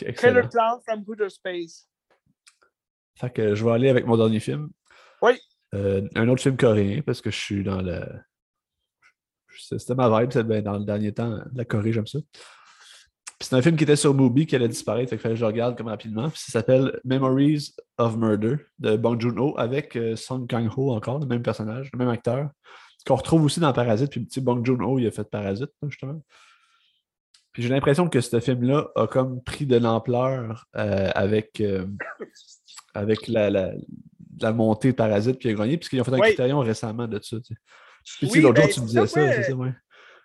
Okay, Killer Clown from Outer Space. Fait que je vais aller avec mon dernier film. Oui. Euh, un autre film coréen, parce que je suis dans le. C'était ma vibe, ben, dans le dernier temps. La Corée, j'aime ça. C'est un film qui était sur Mubi qui allait disparaître, fait que je le regarde comme rapidement. ça s'appelle Memories of Murder de Bong Joon-ho avec euh, Song Kang-ho encore, le même personnage, le même acteur, qu'on retrouve aussi dans Parasite. Puis petit Bong Joon-ho, il a fait Parasite, justement. Puis j'ai l'impression que ce film-là a comme pris de l'ampleur euh, avec, euh, avec la, la, montée de Parasite, puis il a gagné, puisqu'ils ont fait un oui. récemment de ça. Puis l'autre jour, ben, tu me disais ça, c'est ça, ouais.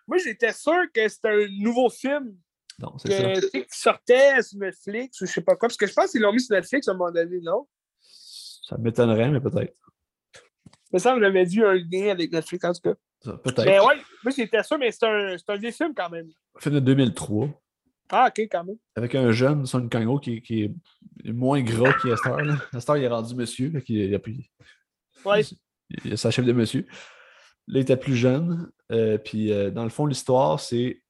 Moi, j'étais sûr que c'était un nouveau film non, c'est ça. Qui sortait sur Netflix ou je sais pas quoi. Parce que je pense qu'ils l'ont mis sur Netflix à un moment donné, non? Ça m'étonnerait, mais peut-être. Il me semble que j'avais vu un lien avec Netflix, en tout cas. Peut-être. Mais ouais, moi j'étais sûr, mais c'est un, un vieux film quand même. Film de 2003. Ah, ok, quand même. Avec un jeune Son Kang-ho qui, qui, est moins gras qu'Astor. Astor, il est rendu monsieur. il, a pris... ouais. il a sa chef de monsieur. Là, il était plus jeune. Euh, puis, euh, dans le fond, l'histoire, c'est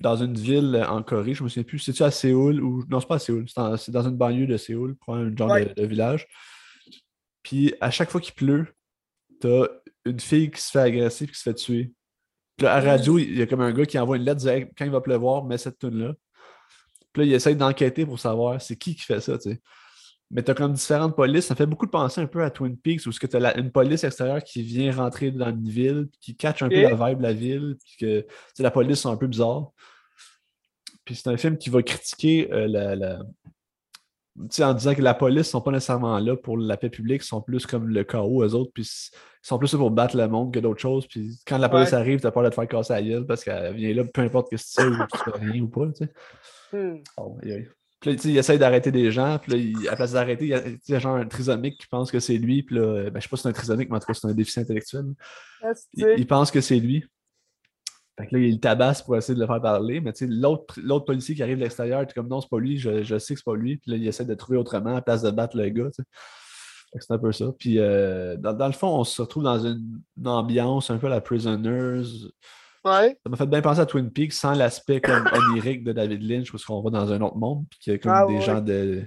dans une ville en Corée, je me souviens plus, c'est-tu à Séoul ou. Non, c'est pas à Séoul, c'est dans une banlieue de Séoul, pour un genre de, village. Puis à chaque fois qu'il pleut, t'as une fille qui se fait agresser et qui se fait tuer. Puis là, à radio, il y a comme un gars qui envoie une lettre disant quand il va pleuvoir, mets cette tune là Puis là, il essaie d'enquêter pour savoir c'est qui qui fait ça, tu sais. Mais tu as comme différentes polices. Ça fait beaucoup de penser un peu à Twin Peaks où tu as une police extérieure qui vient rentrer dans une ville, qui catch un peu la vibe de la ville, puis que la police sont un peu bizarre. Puis c'est un film qui va critiquer euh, la, la... en disant que la police ne sont pas nécessairement là pour la paix publique, ils sont plus comme le chaos, eux autres, puis ils sont plus là pour battre le monde que d'autres choses. Puis quand la police arrive, tu as peur de te faire casser la gueule parce qu'elle vient là, peu importe que c'est, ou tu fais rien ou pas. Tu sais. Hmm. Puis là, il essaie d'arrêter des gens, puis là, il, à place d'arrêter, il, y a genre un trisomique qui pense que c'est lui, puis là, ben, je sais pas si c'est un trisomique, mais en tout cas, c'est un déficit intellectuel. Ah, il, pense que c'est lui. Fait que là, il tabasse pour essayer de le faire parler, mais tu sais, l'autre policier qui arrive de l'extérieur, tu comme non, c'est pas lui, je, je sais que c'est pas lui, puis là, il essaie de trouver autrement à place de battre le gars. C'est un peu ça. Puis euh, dans, dans, le fond, on se retrouve dans une, ambiance un peu à la Prisoners. Ouais. Ça m'a fait bien penser à Twin Peaks sans l'aspect comme onirique de David Lynch, parce qu'on va dans un autre monde, puis qu'il y a comme ah, des gens, de,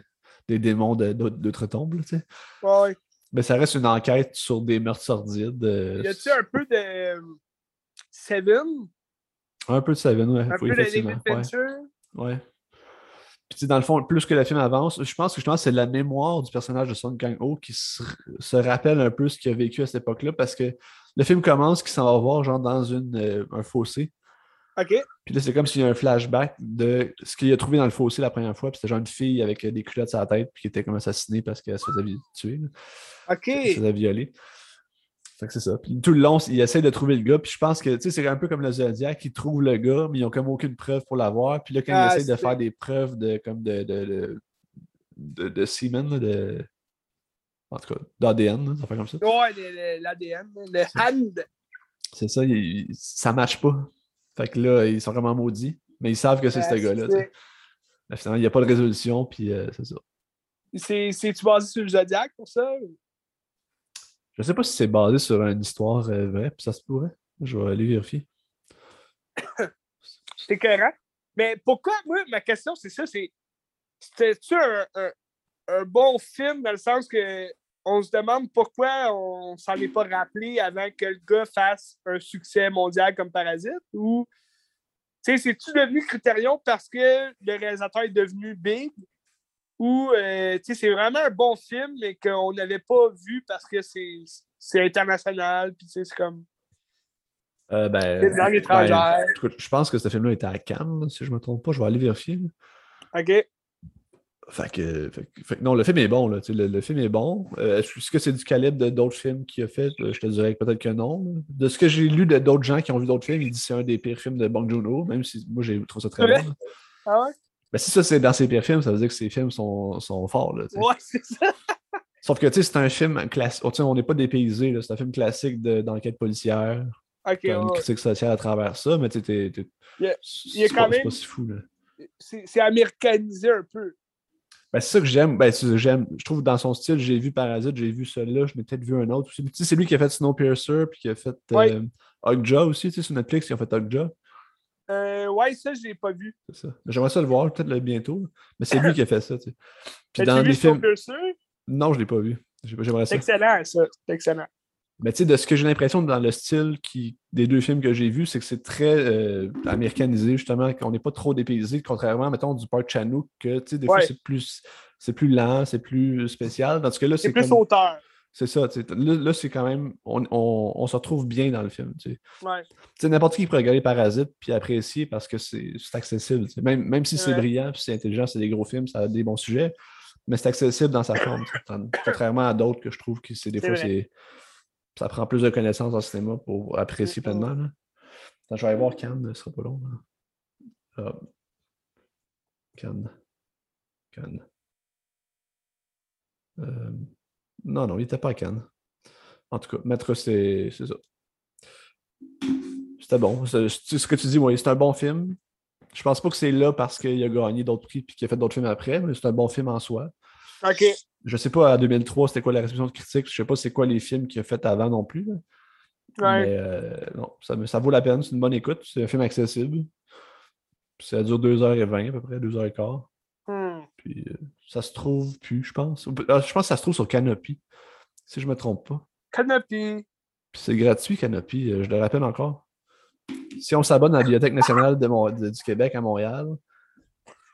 des démons d'autres tombes, tu sais. Ouais. Mais ça reste une enquête sur des meurtres sordides. Euh, y a-tu un peu de euh, Seven? Un peu de Seven, ouais. Un peu de David Fincher. Ouais. Puis, dans le fond, plus que le film avance, je pense que justement, c'est la mémoire du personnage de Son Kang-ho qui se, rappelle un peu ce qu'il a vécu à cette époque-là, parce que le film commence qu'il s'en va voir, genre, dans une, euh, un fossé. OK. Puis là, c'est comme s'il y a un flashback de ce qu'il a trouvé dans le fossé la première fois. Puis c'était genre une fille avec des culottes sur la tête, puis qui était comme assassinée parce qu'elle se faisait tuer. OK. Elle se faisait violer c'est ça. Puis tout le long, ils essaient de trouver le gars. Puis je pense que c'est un peu comme le Zodiac, ils trouvent le gars, mais ils n'ont comme aucune preuve pour l'avoir. Puis là, quand ils ah, essaient de faire des preuves de comme de, de, de, de, semen, de. En tout cas, d'ADN, ça fait comme ça. Ouais, l'ADN, le hand. C'est ça, ça ne marche pas. Fait que là, ils sont vraiment maudits. Mais ils savent que c'est ce gars-là. Finalement, il n'y a pas de résolution, puis euh, c'est ça. C'est-tu basé sur le Zodiac pour ça? Je sais pas si c'est basé sur une histoire euh, vraie, puis ça se pourrait. Je vais aller vérifier. c'est correct. Mais pourquoi, moi, ma question, c'est ça, c'est c'était-tu un, un, bon film dans le sens que on se demande pourquoi on s'en est pas rappelé avant que le gars fasse un succès mondial comme Parasite? Ou c'est-tu devenu Critérion parce que le réalisateur est devenu big ou euh, c'est vraiment un bon film, mais qu'on n'avait pas vu parce que c'est international, puis c'est comme. Euh, ben, ben je pense que ce film-là était à Cannes, si je ne me trompe pas. Je vais aller vérifier. OK. Fait que, fait, non, le film est bon. Là, le, film est bon. Euh, est-ce que c'est du calibre d'autres films qu'il a fait? Je te dirais peut-être que non. De ce que j'ai lu de d'autres gens qui ont vu d'autres films, ils disent que c'est un des pires films de Bong Joon-ho, même si moi j'ai trouvé ça très bon. Ah ouais? Ben, si ça, c'est dans ses pires films, ça veut dire que ses films sont, sont forts. Là, ouais, c'est ça. Sauf que, tu sais, c'est un film classique. Oh, on n'est pas dépaysé, c'est un film classique d'enquête policière. Ok. une critique sociale à travers ça, mais tu sais, c'est pas, pas si fou. C'est américanisé un peu. Ben, c'est ça que j'aime. Ben, j'aime. Je trouve dans son style, j'ai vu Parasite, j'ai vu celui-là, je m'ai peut-être vu un autre aussi. C'est lui qui a fait Snowpiercer, puis qui a fait euh, aussi, tu sais, sur Netflix, qui a fait Okja. Euh, ouais, ça, je l'ai pas vu. C'est ça. J'aimerais ça le voir, peut-être bientôt. Mais c'est lui qui a fait ça. Tu sais. Puis dans les films. Non, je l'ai pas vu. J'aimerais ça. C'est excellent, ça. C'est excellent. Mais tu sais, de ce que j'ai l'impression dans le style qui, des deux films que j'ai vus, c'est que c'est très euh, américanisé, justement, qu'on n'est pas trop dépaysé, contrairement, mettons, du Park Chanook, que tu sais, des fois, c'est plus, plus lent, c'est plus spécial. Dans ce cas-là, c'est plus comme... auteur. C'est ça. Là, là c'est quand même. On, on, on, se retrouve bien dans le film. Ouais. N'importe qui pourrait regarder Parasite puis apprécier parce que c'est accessible. Même, même si c'est brillant puis c'est intelligent, c'est des gros films, ça a des bons sujets, mais c'est accessible dans sa forme. Contrairement à d'autres que je trouve que c'est des fois, c'est ça prend plus de connaissances en cinéma pour apprécier pleinement. Là. je vais aller voir Cannes, ce sera pas long. Ah. Cannes. Cannes. Euh... Non, non, il n'était pas à Cannes. En tout cas, Maître, c'est ça. C'était bon. Ce que tu dis, oui, c'est un bon film. Je pense pas que c'est là parce qu'il a gagné d'autres prix et qu'il a fait d'autres films après, mais c'est un bon film en soi. OK. Je sais pas, en 2003, c'était quoi la réception de critique. Je sais pas c'est quoi les films qu'il a fait avant non plus. Mais euh, non, ça, ça vaut la peine. C'est une bonne écoute. C'est un film accessible. Ça dure 2h20 à peu près, 2h15. Puis euh, ça se trouve plus, je pense. Ah, je pense que ça se trouve sur Canopy, si je me trompe pas. Canopy. Puis c'est gratuit, Canopy, euh, je le rappelle encore. Si on s'abonne à la Bibliothèque nationale de du Québec à Montréal,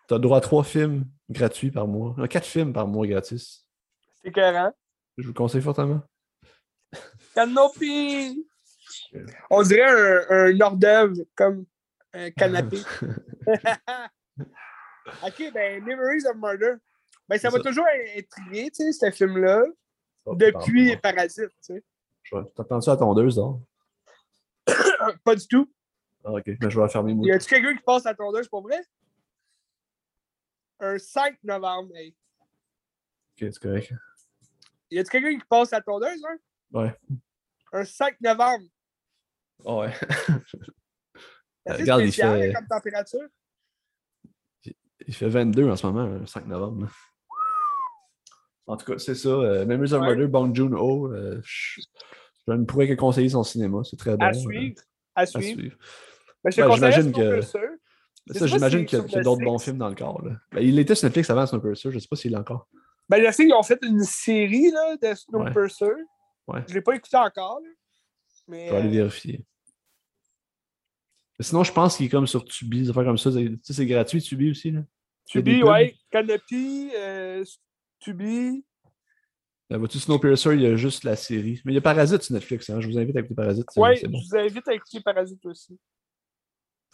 tu as droit à trois films gratuits par mois. Non, quatre films par mois gratis. C'est cohérent. Je vous conseille fortement. Canopy! On dirait un, un hors-d'œuvre comme un canapé. ok, ben Memories of Murder. Ben, ça m'a toujours intrigué, tu sais, ce film-là. depuis Parasite, tu sais. T'attends ça à tondeuse, non? Pas du tout. Ah, ok, ben, je vais fermer mon. Y a-tu quelqu'un qui passe à tondeuse pour vrai? Un 5 novembre, hey. Ok, c'est correct. Y a-tu quelqu'un qui passe à tondeuse, hein? Ouais. Un 5 novembre. Oh, ouais. Regarde, spécial, il fait... comme température. Il fait 22 en ce moment, le 5 novembre. En tout cas, c'est ça. Euh, Memories of Murder, Bong Joon-ho. Euh, je, je, ne pourrais que conseiller son cinéma. C'est très bon. À suivre. À suivre. À suivre. Ben, ben, j'imagine que... Ça, j'imagine qu'il y a, d'autres bons films dans le corps. Là. Ben, il était sur Netflix avant Snowpiercer. Je ne sais pas s'il est encore. Ben, je sais qu'ils ont fait une série là, de Snowpiercer. Ouais. Je ne l'ai pas écouté encore. Là. Mais, je vais aller euh, vérifier. Sinon, je pense qu'il est comme sur Tubi, des affaires comme ça. C'est gratuit, Tubi aussi. Là. Tubi, ouais. Canopy, euh, Tubi. Là, vois-tu, Snowpiercer, il y a juste la série. Mais il y a Parasite sur Netflix. Hein. Je vous invite à écouter Parasite. Oui, je vous invite à écouter Parasite aussi.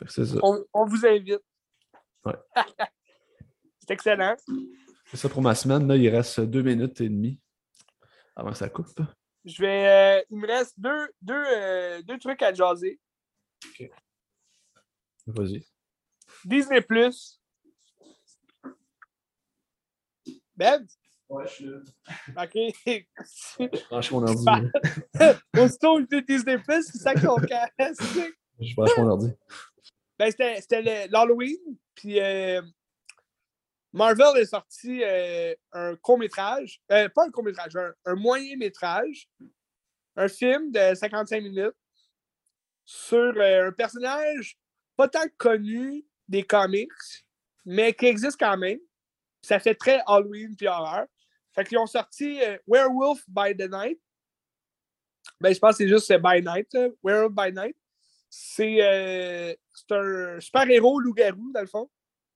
C'est ça. On, on, vous invite. Ouais. c'est excellent. C'est ça pour ma semaine. Là, il reste deux minutes et demie avant que ça coupe. Je vais. Euh, il me reste deux, deux, euh, deux trucs à jaser. OK. Vas-y. Disney Plus. Ben? Ouais, je suis là. OK. je branche mon ordi. Aussitôt que Disney Plus, c'est ça qu'on casse. Je branche mon ordi. Ben, c'était l'Halloween, puis euh, Marvel a sorti euh, un court-métrage, euh, pas un court-métrage, un, un moyen-métrage, un film de 55 minutes sur un personnage pas tant connu des comics, mais qui existe quand même. Ça fait très Halloween puis horreur. Fait qu'ils ont sorti euh, Werewolf by the Night. Ben, je pense que c'est juste By Night, Werewolf by Night. C'est euh, un super-héros loup-garou, dans le fond.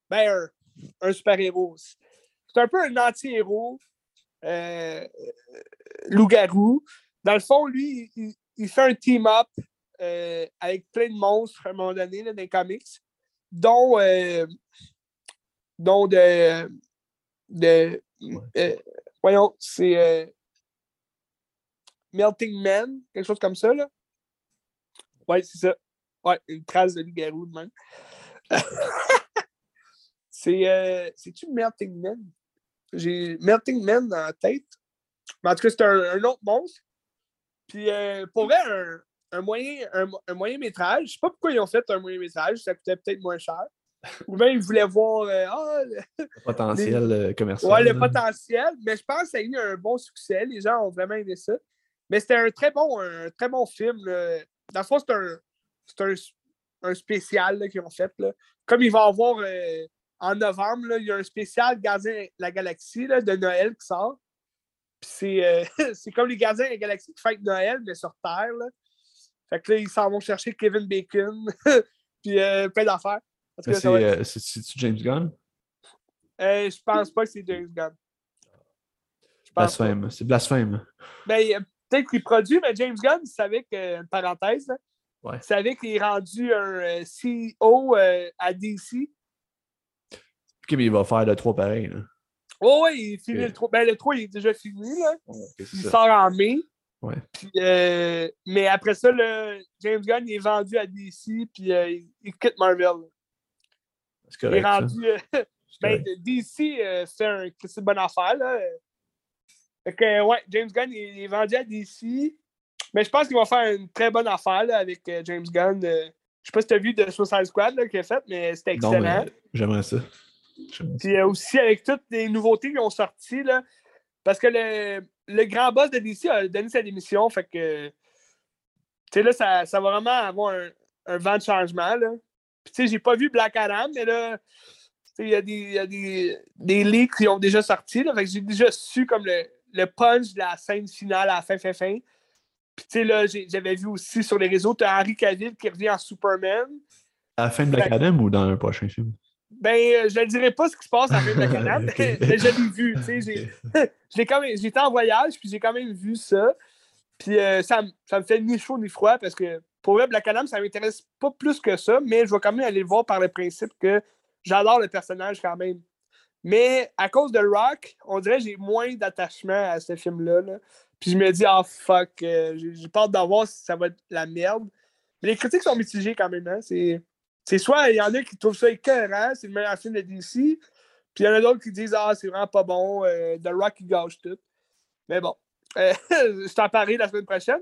Ben, un, super-héros. C'est un peu un anti-héros euh, loup-garou. Dans le fond, lui, il fait un team-up euh, avec plein de monstres à un moment donné dans les comics, dont, euh, dont de. de euh, voyons, c'est Melting Man, quelque chose comme ça. Là. Ouais, c'est ça. Ouais, une trace de loup-garou de même. c'est. C'est-tu Melting Man? J'ai Melting Man dans la tête. Mais en tout cas, c'est un, autre monstre. Puis pour vrai, un, un moyen, un, moyen métrage. Je sais pas pourquoi ils ont fait un moyen métrage, ça coûtait peut-être moins cher. Ou bien ils voulaient voir euh, ah, le, potentiel euh, commercial. Ouais, le potentiel. Mais je pense que ça a eu un bon succès. Les gens ont vraiment aimé ça. Mais c'était un très bon, un très bon film. Dans le fond, c'est un, un, spécial qu'ils ont fait. Là. Comme il va y avoir euh, en novembre, il y a un spécial Gardien de la Galaxie de Noël qui sort. c'est comme les Gardiens de la Galaxie qui fêtent Noël, mais sur Terre. Fait que là, ils s'en vont chercher Kevin Bacon, puis euh, plein d'affaires. Euh, c'est James Gunn? Euh, je pense pas que c'est James Gunn. Blasphème, c'est blasphème. Ben, peut-être qu'il produit, mais James Gunn, il savait que, une parenthèse, ouais. il savait qu'il est rendu un CEO à DC. Ok, mais il va faire le 3 pareil. Là. Oh, oui, il finit le 3. Ben, le 3, il est déjà fini. Là. il sort en mai. Ouais. Euh, mais après ça, le James Gunn est vendu à DC, puis euh, il, quitte Marvel. C'est correct. Il est rendu. Euh, ben, DC c'est un, une bonne affaire. Là. Fait que, ouais, James Gunn il, est vendu à DC. Mais je pense qu'il va faire une très bonne affaire avec James Gunn. je sais pas si tu as vu de Suicide Squad qu'il a fait, mais c'était excellent. J'aimerais ça. Puis aussi avec toutes les nouveautés qui ont sorti, là, parce que le, le, grand boss de DC a donné sa démission, fait que tu sais, là, ça, ça, va vraiment avoir un, un vent de changement. Là. Puis tu sais, j'ai pas vu Black Adam, mais là, il y a, des, y a des, des leaks qui ont déjà sorti. Là, fait que j'ai déjà su comme le, le punch de la scène finale à la fin, fin, fin. Puis, tu sais, là, j'avais vu aussi sur les réseaux, tu as Henry Cavill qui revient en Superman. À la fin de Black Adam ou dans un prochain film? Ben, euh, je ne dirais pas ce qui se passe à la fin de Black Adam, mais, je l'ai vu, sais. J'étais en voyage, puis j'ai quand même vu ça. Puis euh, ça, ça, me fait ni chaud ni froid parce que pour vrai, Black Adam, ça m'intéresse pas plus que ça, mais je vais quand même aller le voir par le principe que j'adore le personnage quand même. Mais à cause de Rock, on dirait que j'ai moins d'attachement à ce film-là. Là. Puis je me dis, ah fuck, euh, j'ai peur d'avoir si ça va être la merde. Mais les critiques sont mitigées quand même. Hein? C'est soit il y en a qui trouvent ça écœurant, c'est le meilleur film de DC. Puis il y en a d'autres qui disent, ah, c'est vraiment pas bon, euh, The Rock, il gâche tout. Mais bon, euh, je t'en parlerai la semaine prochaine.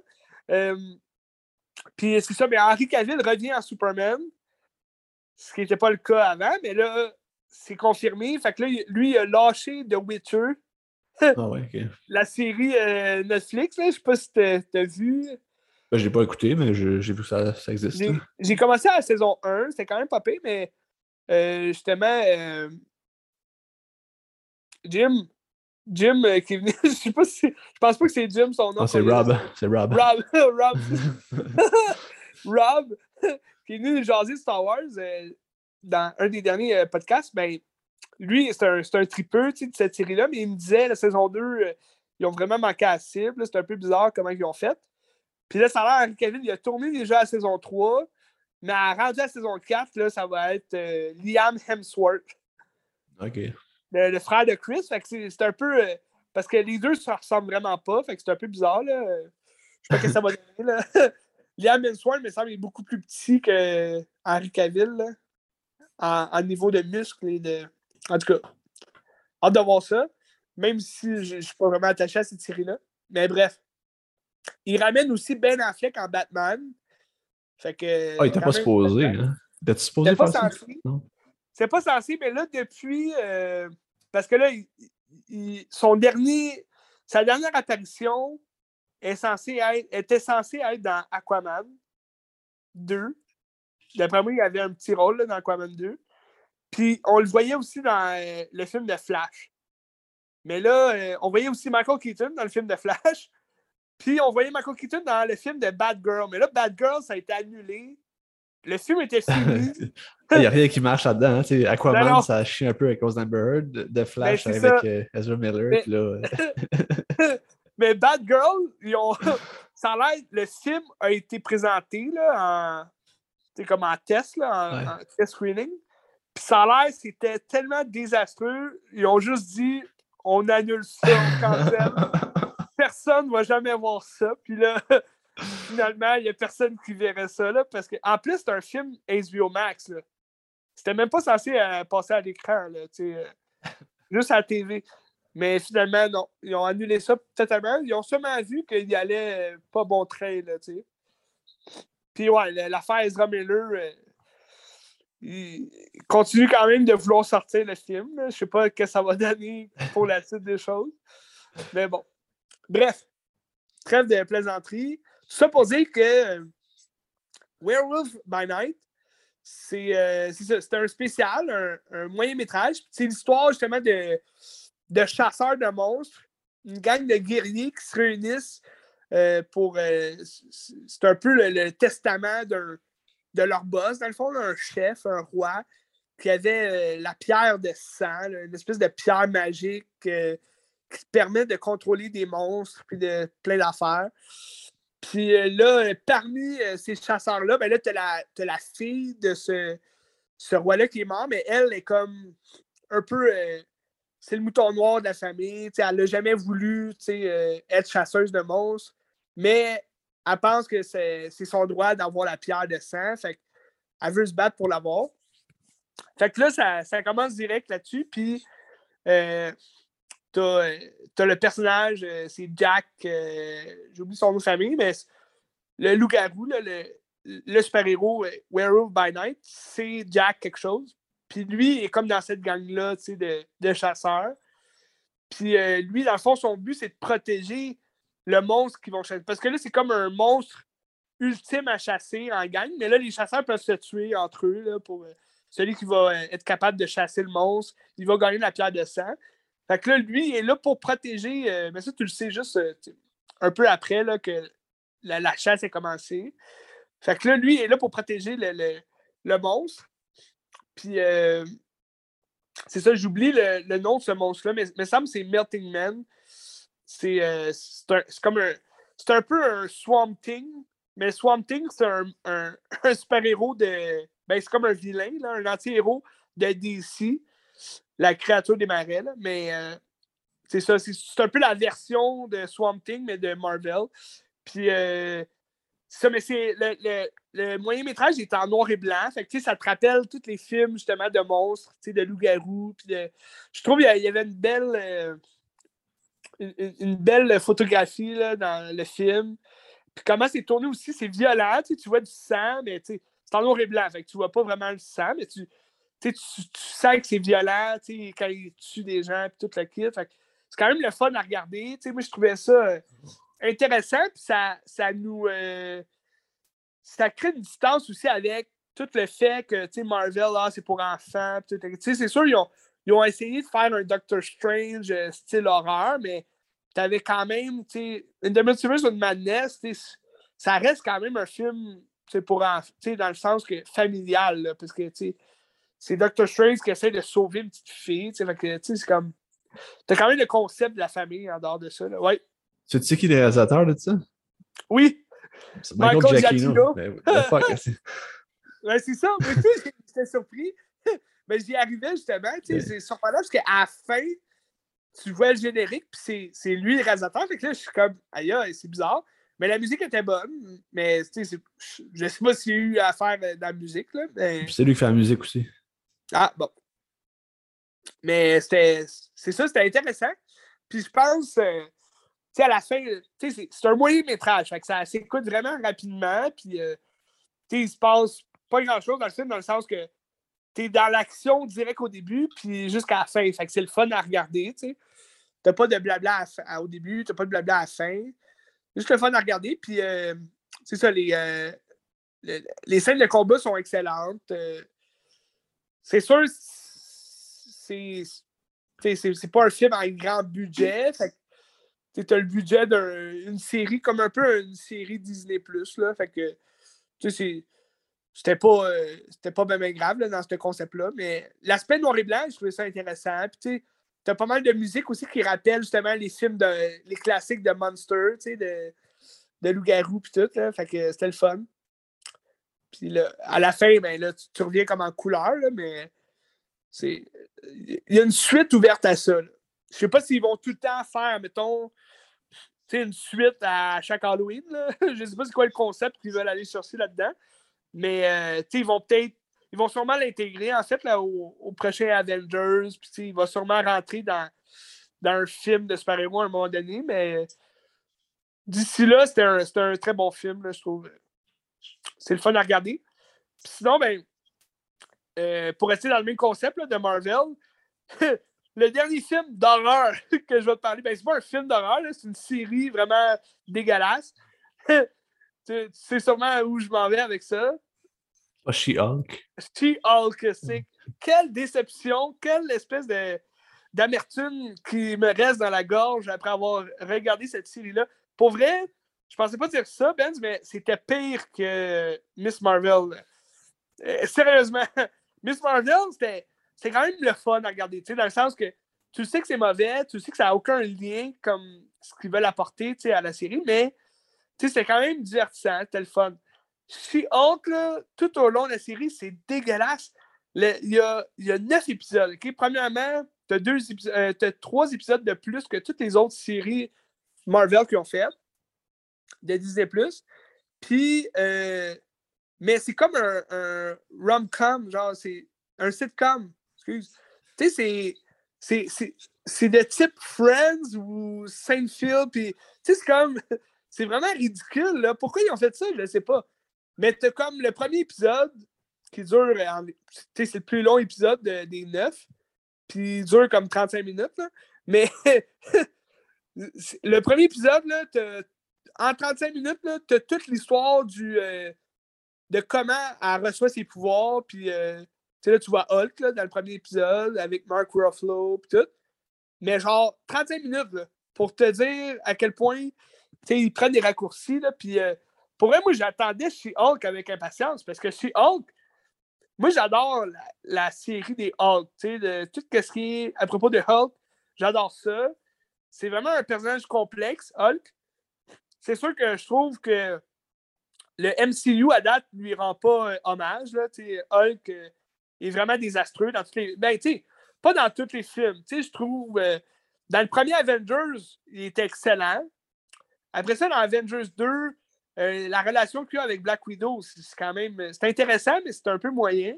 puis c'est ça, mais Henri Cavill revient en Superman, ce qui n'était pas le cas avant, mais là, c'est confirmé. Fait que là, lui, il a lâché The Witcher ah ouais. La série euh, Netflix, je sais pas si t'as as vu. Ben, j'ai pas écouté, mais j'ai vu que ça, ça existe. J'ai commencé à la saison 1, c'était quand même pas pire, mais euh, justement, euh, Jim, Jim qui est venu, je sais pas si, je pense pas que c'est Jim son nom. Ah, c'est Rob, c'est Rob. Rob, Rob, Rob, qui est venu jaser Star Wars dans un des derniers podcasts, ben, lui, c'est un, un tripeux de cette série-là, mais il me disait la saison 2, euh, ils ont vraiment manqué à la cible. C'est un peu bizarre comment ils ont fait. Puis là, ça a l'air, Cavill, il a tourné déjà la saison 3, mais à rendu à la saison 4, là, ça va être euh, Liam Hemsworth. OK. Le, frère de Chris. Fait que c'est un peu. Euh, parce que les deux se ressemblent vraiment pas. Fait que c'est un peu bizarre. Là. Je sais pas ce que ça va donner. Là. Liam Hemsworth, me semble, est beaucoup plus petit que Henry Cavill. en, en, niveau de muscles et de. En tout cas, hâte de voir ça, même si je ne suis pas vraiment attaché à cette série-là. Mais bref. Il ramène aussi Ben Affleck en Batman. Fait que. Ah, il était pas supposé, hein? Il était supposé pas censé. C'est pas censé, mais là, depuis. Euh, parce que là, son dernier. Sa dernière apparition est censée être, était censée être dans Aquaman 2. D'après moi, il avait un petit rôle dans Aquaman 2. Puis on le voyait aussi dans euh, le film de Flash. Mais là, euh, on voyait aussi Michael Keaton dans le film de Flash. Puis on voyait Michael Keaton dans le film de Bad Girl. Mais là, Bad Girl, ça a été annulé. Le film était fini. Il n'y a rien qui marche là-dedans. Hein. Aquaman, ça chie un peu à cause d'Amber Heard. De ben, Flash avec euh, Ezra Miller. Mais... Là, mais Bad Girl, ils ont... ça a l'air... Le film a été présenté là, en... comme en test, là, en test screening. Puis ça a l'air, c'était tellement désastreux. Ils ont juste dit on annule ça, on cancelle. Personne ne va jamais voir ça. Puis là, finalement, il n'y a personne qui verrait ça. Là, parce que, en plus, c'est un film HBO Max. C'était même pas censé euh, passer à l'écran, euh, juste à la TV. Mais finalement, non. Ils ont annulé ça totalement. Ils ont seulement vu qu'il y allait euh, pas bon train. Puis ouais, l'affaire Ezra Miller, il continue quand même de vouloir sortir le film. Je sais pas ce que ça va donner pour la suite des choses. Mais bon. Bref, trêve de plaisanterie. Ça pour dire que euh, Werewolf by Night, euh, c'est un spécial, un, moyen métrage. C'est l'histoire justement de, de chasseurs de monstres, une gang de guerriers qui se réunissent euh, pour. c'est un peu le testament de leur boss, dans le fond, un chef, un roi, qui avait euh, la pierre de sang, une espèce de pierre magique euh, qui permet de contrôler des monstres puis de plein d'affaires. Puis euh, là, parmi ces chasseurs-là, ben là, tu as, la fille de ce, ce roi-là qui est mort, mais elle est comme un peu. c'est le mouton noir de la famille. elle n'a jamais voulu être chasseuse de monstres. Mais elle pense que c'est son droit d'avoir la pierre de sang. Fait elle veut se battre pour l'avoir. Fait que là, ça, commence direct là-dessus. Puis, euh, t'as as le personnage, euh, c'est Jack, euh, j'ai oublié son nom de famille, mais le loup-garou, le, le super-héros Werewolf by Night, c'est Jack quelque chose. Puis lui est comme dans cette gang-là de, de chasseurs. Puis lui, dans le fond, son but, c'est de protéger le monstre qu'ils vont chasser. Parce que là, c'est comme un monstre ultime à chasser en gang, mais là, les chasseurs peuvent se tuer entre eux là, pour celui qui va être capable de chasser le monstre. Il va gagner la pierre de sang. Fait que là, lui, est là pour protéger. mais ça, tu le sais juste un peu après que la, chasse est commencée. Fait que là, lui, est là pour protéger le, monstre. Puis, euh, c'est ça, j'oublie le, nom de ce monstre-là, mais il me semble que c'est Melting Man. C'est euh, comme un. C'est un peu un Swamp Thing, mais Swamp Thing, c'est un, super-héros de. Ben, c'est comme un vilain, un anti-héros de DC, la créature des marais, mais euh, c'est ça, c'est un peu la version de Swamp Thing, mais de Marvel. Puis, euh, ça, mais c'est le, moyen métrage est en noir et blanc. Fait que, ça te rappelle tous les films, justement, de monstres, de loups-garous. Je trouve qu'il y avait une belle, euh, une, belle photographie là, dans le film. Puis comment c'est tourné aussi, c'est violent. Tu vois du sang, mais c'est en noir et blanc. Fait que tu vois pas vraiment le sang, mais tu, tu, sens que c'est violent quand il tue des gens et tout le kit. c'est quand même le fun à regarder. moi, je trouvais ça. Euh, intéressant, puis ça, ça nous. Euh, ça crée une distance aussi avec tout le fait que Marvel, ah, c'est pour enfants. C'est sûr, ils ont, ils ont essayé de faire un Doctor Strange euh, style horreur, mais tu avais quand même, tu sais, The Multiverse of Madness, ça reste quand même un film pour enfants, dans le sens que familial, parce que c'est Doctor Strange qui essaie de sauver une petite fille. c'est comme. T'as quand même le concept de la famille en dehors de ça. Là. Ouais. Tu sais qui est le réalisateur de ça? Oui. C'est Michael, Michael Giacchino. Ben, ben, c'est ça. Mais tu sais, j'étais surpris. Mais j'y arrivais justement. Tu sais, c'est surprenant parce qu'à la fin, tu vois le générique, puis c'est lui le réalisateur. Fait que là, je suis comme, aïe, c'est bizarre. Mais la musique était bonne. Mais tu sais, je sais pas s'il y a eu à faire dans la musique. Là, mais... c'est lui qui fait la musique aussi. Ah, bon. Mais c'était c'est ça, c'était intéressant. Puis je pense, euh, sais, à la fin, c'est un moyen métrage. Fait que ça s'écoute vraiment rapidement. Puis, euh, il se passe pas grand-chose dans le film, dans le sens que tu es dans l'action direct au début, puis jusqu'à la fin. Fait que c'est le fun à regarder. Tu n'as pas de blabla au début, tu n'as pas de blabla à la fin. Juste le fun à regarder. Puis, euh, c'est ça, les, euh, les, scènes de combat sont excellentes. C'est sûr, c'est pas un film avec grand budget. Fait tu as le budget d'une série comme un peu une série Disney Plus là fait que c'était pas euh, c'était pas bien, grave dans ce concept là mais l'aspect noir et blanc je trouvais ça intéressant puis tu as pas mal de musique aussi qui rappelle justement les films de les classiques de Monster de, de loup-garou puis tout là, fait que c'était le fun puis là, à la fin ben là tu, reviens comme en couleur là, mais c'est il y a une suite ouverte à ça là. Je sais pas s'ils vont tout le temps faire, mettons, une suite à chaque Halloween. Je ne sais pas c'est quoi le concept qu'ils veulent aller chercher là-dedans. Mais euh, ils vont peut-être. Ils vont sûrement l'intégrer en fait là, au, prochain Avengers. Il va sûrement rentrer dans, dans un film de super-héros à un moment donné. Mais d'ici là, c'était un, un, très bon film, je trouve. C'est le fun à regarder. sinon, ben, euh, pour rester dans le même concept de Marvel, le dernier film d'horreur que je vais te parler, ben, c'est pas un film d'horreur, c'est une série vraiment dégueulasse. tu, sais sûrement où je m'en vais avec ça. Oh, She-Hulk. She-Hulk, c'est quelle déception, quelle espèce de d'amertume qui me reste dans la gorge après avoir regardé cette série-là. Pour vrai, je pensais pas dire ça, Benz, mais c'était pire que Miss Marvel. Euh, sérieusement, Miss Marvel, c'était quand même le fun à regarder, dans le sens que tu sais que c'est mauvais, tu sais que ça n'a aucun lien comme ce qu'ils veulent apporter à la série, mais c'est quand même divertissant, c'était le fun. Si hulk tout au long de la série, c'est dégueulasse. Il y a, y a neuf épisodes. Premièrement, tu as, euh, trois épisodes de plus que toutes les autres séries Marvel qui ont fait de Disney. Puis, euh, mais c'est comme un, un rom-com, genre, c'est un sitcom. Tu sais, c'est de type Friends ou Seinfeld, puis tu sais, c'est comme. C'est vraiment ridicule, là. Pourquoi ils ont fait ça? Je ne sais pas. Mais t'as comme le premier épisode qui dure. C'est le plus long épisode des neuf. Puis il dure comme 35 minutes. Là. Mais le premier épisode, là, en 35 minutes, tu as toute l'histoire du euh, de comment elle reçoit ses pouvoirs. Puis euh, tu vois Hulk là, dans le premier épisode avec Mark Ruffalo puis tout. Mais genre 35 minutes pour te dire à quel point ils prennent des raccourcis. Là, puis euh, pour vrai, moi, j'attendais chez Hulk avec impatience parce que chez Hulk, moi, j'adore la, série des Hulk. De, tout ce qui est à propos de Hulk, j'adore ça. C'est vraiment un personnage complexe, Hulk. C'est sûr que je trouve que le MCU à date lui rend pas euh, hommage. Là, Hulk euh, est vraiment désastreux dans tous les. Ben, pas dans tous les films. je trouve. Euh, dans le premier Avengers, il est excellent. Après ça, dans Avengers 2, la relation qu'il a avec Black Widow, c'est quand même. C'est intéressant, mais c'est un peu moyen.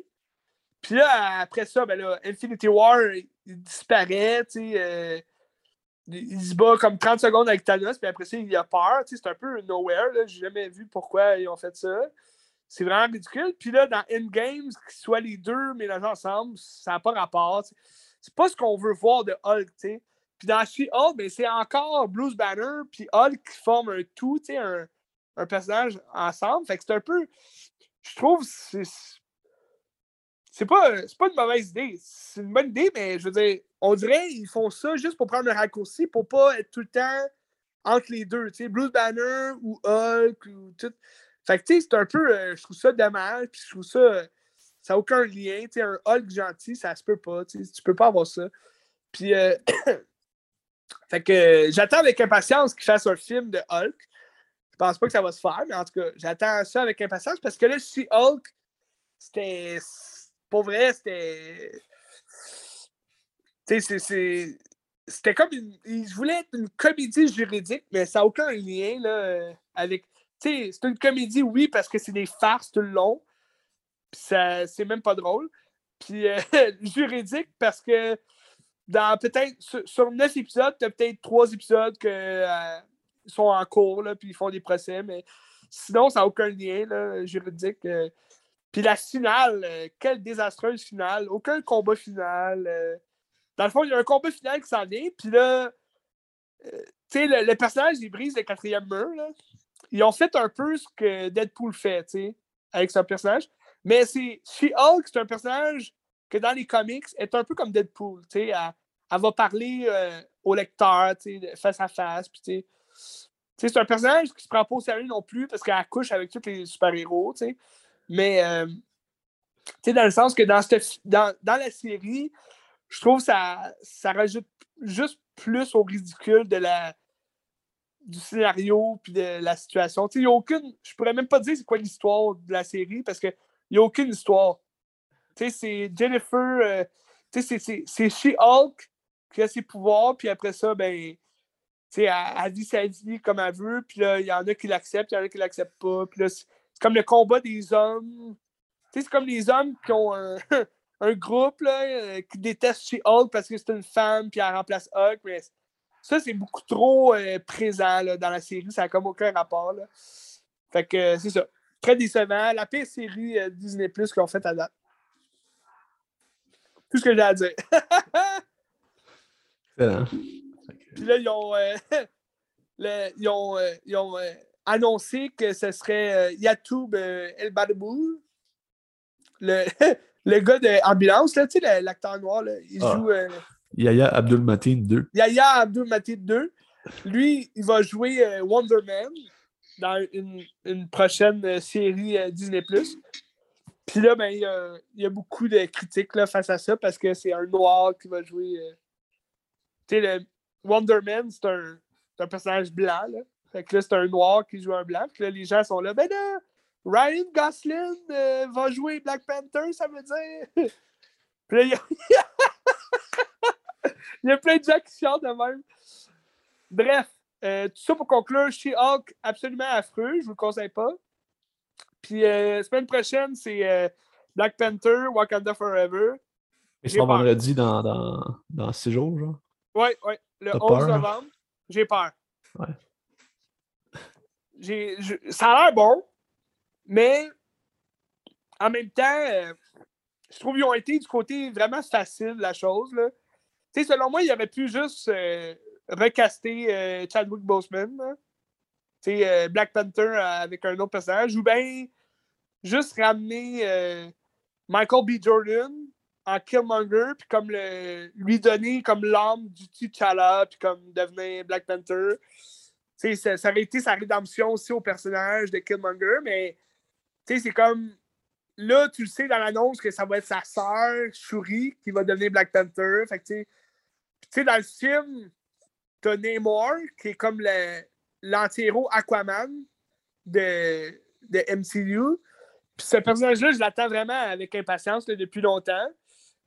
Puis là, après ça, ben là, Infinity War, il disparaît, tu il se bat comme 30 secondes avec Thanos, puis après ça, il a peur. C'est un peu nowhere. J'ai jamais vu pourquoi ils ont fait ça. C'est vraiment ridicule. Puis là, dans Endgame, qu'ils soient les deux mélangés ensemble, ça n'a pas rapport. C'est pas ce qu'on veut voir de Hulk. sais. Puis dans She-Hulk, ben, c'est encore Bruce Banner puis Hulk qui forment un tout, un, un personnage ensemble. Fait que c'est un peu. Je trouve c'est c'est pas, pas une mauvaise idée. C'est une bonne idée, mais je veux dire, on dirait qu'ils font ça juste pour prendre le raccourci, pour pas être tout le temps entre les deux. Tu sais, Bruce Banner ou Hulk ou tout. Fait que tu sais, c'est un peu. Euh, je trouve ça dommage, puis je trouve ça. ça n'a aucun lien. Tu sais, un Hulk gentil, ça se peut pas. Tu peux pas avoir ça. Puis. Euh, fait que j'attends avec impatience qu'ils fassent un film de Hulk. Je pense pas que ça va se faire, mais en tout cas, j'attends ça avec impatience parce que là, si Hulk, c'était pour vrai, c'était. Tu sais, C'était comme une. Je voulais être une comédie juridique, mais ça n'a aucun lien là, avec. Tu sais, c'est une comédie, oui, parce que c'est des farces tout le long. Ça, c'est même pas drôle. Puis euh, juridique parce que dans peut-être sur, neuf épisodes, tu as peut-être trois épisodes qui euh, sont en cours, là, puis ils font des procès, mais sinon, ça n'a aucun lien là, juridique. Euh. Puis la finale, euh, quelle désastreuse finale. Aucun combat final. Euh. dans le fond, il y a un combat final qui s'en vient. Puis là, euh, tu sais, le, personnage, il brise le quatrième mur. Là. Ils ont fait un peu ce que Deadpool fait, tu sais, avec son personnage. Mais c'est She-Hulk, c'est un personnage que dans les comics est un peu comme Deadpool. Tu sais, elle, va parler au lecteur, tu sais, face à face. Puis, tu sais, c'est un personnage qui se prend pas au sérieux non plus parce qu'elle couche avec tous les super-héros, tu sais. Mais, euh, tu sais, dans le sens que dans, dans, dans, la série, je trouve que ça, ça rajoute juste plus au ridicule de la, du scénario puis de la situation. Tu sais, il n'y a aucune. Je pourrais même pas dire c'est quoi l'histoire de la série parce qu'il n'y a aucune histoire. Tu sais, c'est Jennifer. Euh, tu sais, c'est She-Hulk qui a ses pouvoirs, puis après ça, ben. Tu sais, elle, elle, vit sa vie comme elle veut, puis là, il y en a qui l'acceptent, il y en a qui l'acceptent pas, puis là, comme le combat des hommes. Tu sais, c'est comme les hommes qui ont un, un groupe là, euh, qui déteste chez Hulk parce que c'est une femme puis elle remplace Hulk. Mais ça, c'est beaucoup trop euh, présent là, dans la série. Ça n'a comme aucun rapport. Là. Fait que euh, c'est ça. Très décevant. La pire série Disney Plus qu'ils ont faite à date. Tout ce que j'ai à dire. Puis là, ils ont, le, ils ont, ils ont annoncé que ce serait euh, Yatoub euh, El Badabou, le, le gars d'ambulance, tu sais, l'acteur noir, là, il ah. joue. Euh, Yaya Abdul Matin 2. Yaya Abdul Matin 2. Lui, il va jouer Wonder Man dans une, une prochaine série Disney. Puis là, ben, il, y a, il y a beaucoup de critiques là, face à ça parce que c'est un noir qui va jouer. tu sais, le Wonder Man, c'est un, un personnage blanc. Là. Fait que là, c'est un noir qui joue un blanc. Puis là, les gens sont là. Ben là, Ryan Gosling euh, va jouer Black Panther, ça veut dire. Puis là, il y, a... il y a plein de gens qui chantent de même. Bref, euh, tout ça pour conclure, She-Hulk, absolument affreux, je vous le conseille pas. Puis euh, semaine prochaine, c'est Black Panther, Wakanda Forever. Et c'est vendredi dans, dans, dans six jours, genre? Oui, oui, le 11 hein? novembre. J'ai peur. Ouais ça a l'air bon, Mais en même temps, euh, je trouve qu'ils ont été du côté vraiment facile la chose. Selon moi, il aurait pu juste euh, recaster euh, Chadwick Boseman. Black Panther avec un autre personnage. Ou bien juste ramener Michael B. Jordan en Killmonger, puis comme le, lui donner comme l'âme du T'Challa, puis comme devenir Black Panther. Ça, ça aurait été sa rédemption aussi au personnage de Killmonger, mais c'est comme là, tu le sais dans l'annonce que ça va être sa sœur, Shuri, qui va devenir Black Panther. Fait dans le film, t'as Namor, qui est comme l'anti-héros Aquaman de, de MCU. Puis ce personnage-là, je l'attends vraiment avec impatience depuis longtemps.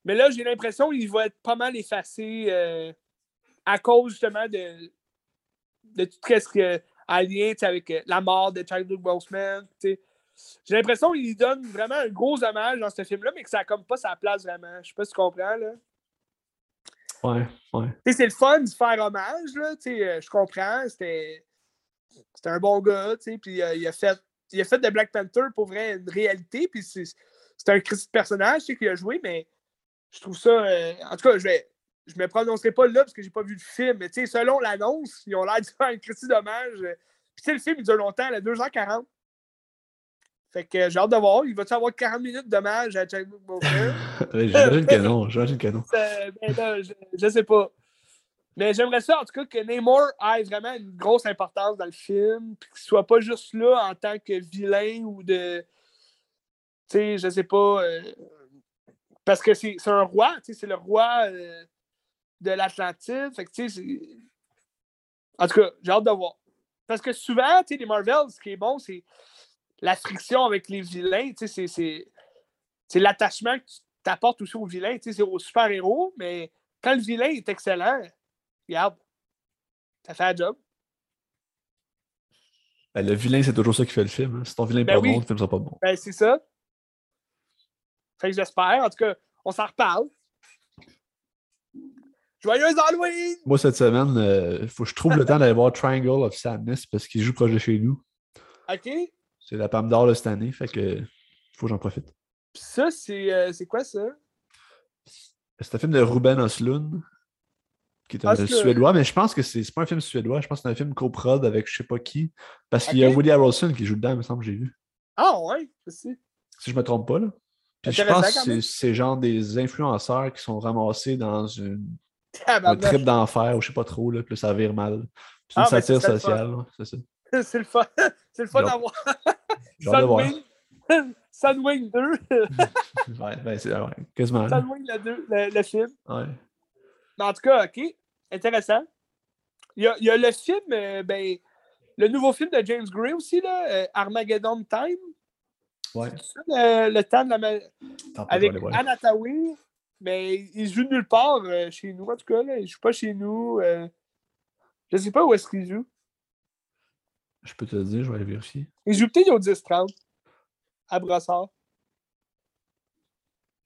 Mais là, j'ai l'impression qu'il va être pas mal effacé euh, à cause justement de, de tout ce qui est en lien avec euh, la mort de Chadwick Boseman. J'ai l'impression qu'il donne vraiment un gros hommage dans ce film-là, mais que ça n'a comme pas sa place vraiment. Je sais pas si tu comprends. Là. Ouais, ouais. C'est le fun de faire hommage, là. Euh, je comprends. C'était un bon gars, puis il a fait il a fait de Black Panther pour vrai une réalité, puis c'est un personnage qu'il a joué, mais je trouve ça. Euh, en tout cas, je vais. Je me prononcerai pas là parce que j'ai pas vu le film, mais selon l'annonce, ils ont l'air de faire un critique dommage. Puis le film, il dure longtemps, il a 2h40. Fait que j'ai hâte de voir. Il va-tu avoir 40 minutes d'hommage à Chadwick Boseman? j'imagine que non. J'imagine que non. Ben, je, je sais pas. Mais j'aimerais ça, en tout cas, que Namor ait vraiment une grosse importance dans le film, puis qu'il soit pas juste là en tant que vilain ou de. Tu sais, je sais pas. Euh, parce que c'est un roi, tu sais, c'est le roi euh, de l'Atlantide. Fait que, tu sais, En tout cas, j'ai hâte de voir. Parce que souvent, tu sais, les Marvels, ce qui est bon, c'est la friction avec les vilains, tu sais, c'est l'attachement que tu t'apportes aussi aux vilains, tu sais, c'est aux super-héros, mais quand le vilain est excellent, regarde, ça fait un job. Ben, le vilain, c'est toujours ça qui fait le film. Hein. Si ton vilain n'est ben pas bon, le film sera pas bon. Ben, c'est ça. Fait que j'espère. En tout cas, on s'en reparle. Joyeuse Halloween! Moi, cette semaine, il euh, faut que je trouve le temps d'aller voir Triangle of Sadness parce qu'il joue proche de chez nous. OK. C'est la Pam d'or de cette année, fait que faut que j'en profite. Puis ça, c'est euh, quoi ça? C'est un film de Ruben Oslund qui est un suédois, mais je pense que c'est pas un film suédois, je pense que c'est un film co-prod avec je sais pas qui, parce qu'il y a Woody Harrelson qui joue dedans, il me semble, j'ai vu. Ah ouais, aussi. Si je me trompe pas, là. Puis je pense que c'est genre des influenceurs qui sont ramassés dans une, un trip d'enfer ou je sais pas trop, là, puis ça vire mal. C'est une ah, satire sociale, c'est ça. C'est le fun. C'est le fun d'avoir. Sunwing. Sunwing 2. ouais, ben c'est ouais, quasiment. Sunwing le, 2, le, le film. Ouais. Mais en tout cas, OK. Intéressant. Il y a, il y a le film, euh, ben, le nouveau film de James Gray aussi, là, euh, Armageddon Time. Ouais. Ça, le, le, temps de la. Avec Anatawi. Mais il joue nulle part euh, chez nous, en tout cas. Là. Il joue pas chez nous. Euh... Je sais pas où est-ce qu'il joue. Je peux te le dire, je vais aller vérifier. Il joue peut-être au 10-30 à Brossard.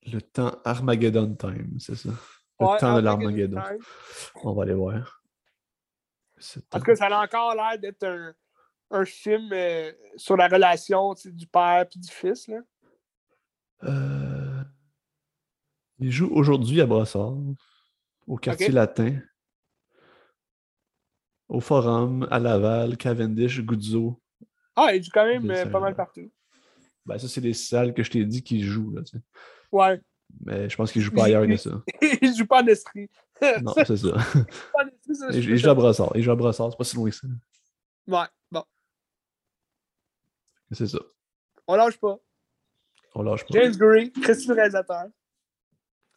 Le temps Armageddon Time, c'est ça? Le temps de l'Armageddon. On va aller voir. En tout cas, ça a encore l'air d'être un, un, film euh, sur la relation du père et du fils. Là. Euh... Il joue aujourd'hui à Brossard, au quartier latin, au Forum, à Laval, Cavendish, Guzzo. Ah, il joue quand même euh, pas mal partout. Ben, ça, c'est les salles que je t'ai dit qu'il joue. Là, ouais. Mais je pense qu'il joue pas ailleurs que ça. il joue pas en Estrie. non, c'est ça. il, joue à Brossard. Il joue à Brossard, c'est pas si loin que ça. Ouais, bon. C'est ça. On lâche pas. On lâche pas. James Gray, Christy le réalisateur.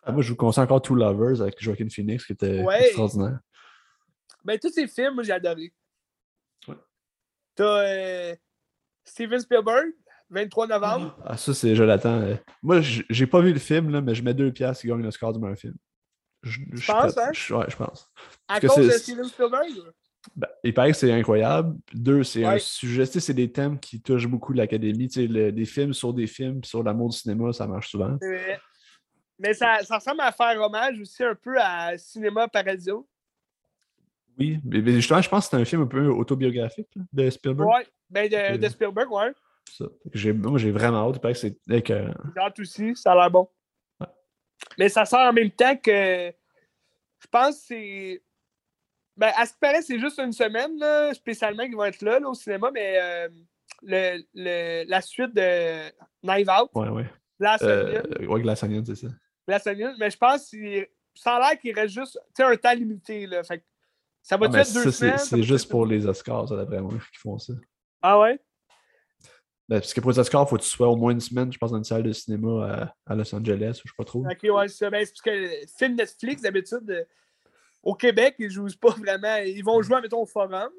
Ah, moi, je vous conseille encore Two Lovers avec Joaquin Phoenix, qui était extraordinaire. Ben, tous ces films, moi, j'ai adoré. Ouais. T'as euh, Steven Spielberg, 23 novembre. Ah, ça, c'est, je l'attends. Euh. Moi, j'ai pas vu le film, là, mais je mets deux piastres qui gagne le score du meilleur film. Je, pense, hein? ouais, je pense. À cause de Steven Spielberg? Ben, il paraît que c'est incroyable. Deux, c'est un sujet, c'est des thèmes qui touchent beaucoup l'académie. Des films sur des films, sur l'amour du cinéma, ça marche souvent. Mais ça, ça, ressemble à faire hommage aussi un peu à Cinéma Paradiso. Oui, mais justement, je pense que c'est un film un peu autobiographique de Spielberg. Oui, ben de, de, Spielberg, ouais. moi, j'ai vraiment hâte. que c'est. J'ai hâte aussi, ça a l'air bon. Mais ça sort en même temps que. Je pense que c'est. Ben, à ce qui paraît, c'est juste une semaine, là, spécialement, qu'ils vont être là, au cinéma, mais euh, le, le, la suite de Knife Out. Ouais, ouais. Glass euh, ouais, Glass Onion, c'est ça. Mais je pense que ça a l'air qu'il reste juste un temps limité. Là, fait ça va ah, être deux semaines. C'est juste pour les Oscars, ça, d'après moi, qu'ils font ça. Ah ouais? Ben, parce que pour les Oscars, il faut que tu sois au moins une semaine, je pense, dans une salle de cinéma à, Los Angeles, ou je sais pas trop. Ok, ouais, c'est ben, parce que film Netflix, d'habitude, euh, au Québec, ils jouent pas vraiment. Ils vont jouer, mettons, au forum.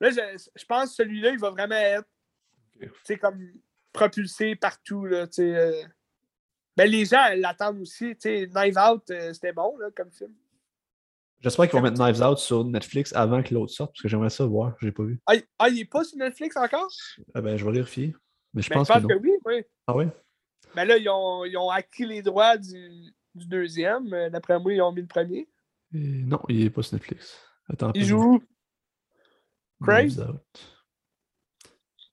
Là, je, pense que celui-là, il va vraiment être okay. comme propulsé partout. Là, euh. Ben, les gens l'attendent aussi. Knives Out, euh, c'était bon là, comme film. J'espère qu'ils vont mettre Knives Out sur Netflix avant que l'autre sorte, parce que j'aimerais ça voir. Je l'ai pas vu. Ah, ah, il est pas sur Netflix encore? Ah ben, je vais vérifier. Mais je ben, pense, que, oui, oui. Ah oui? Ben là, ils ont, ils ont acquis les droits du, du deuxième. Euh, d'après moi, ils ont mis le premier. non, il n'est pas sur Netflix. Attends. Il joue Crazy?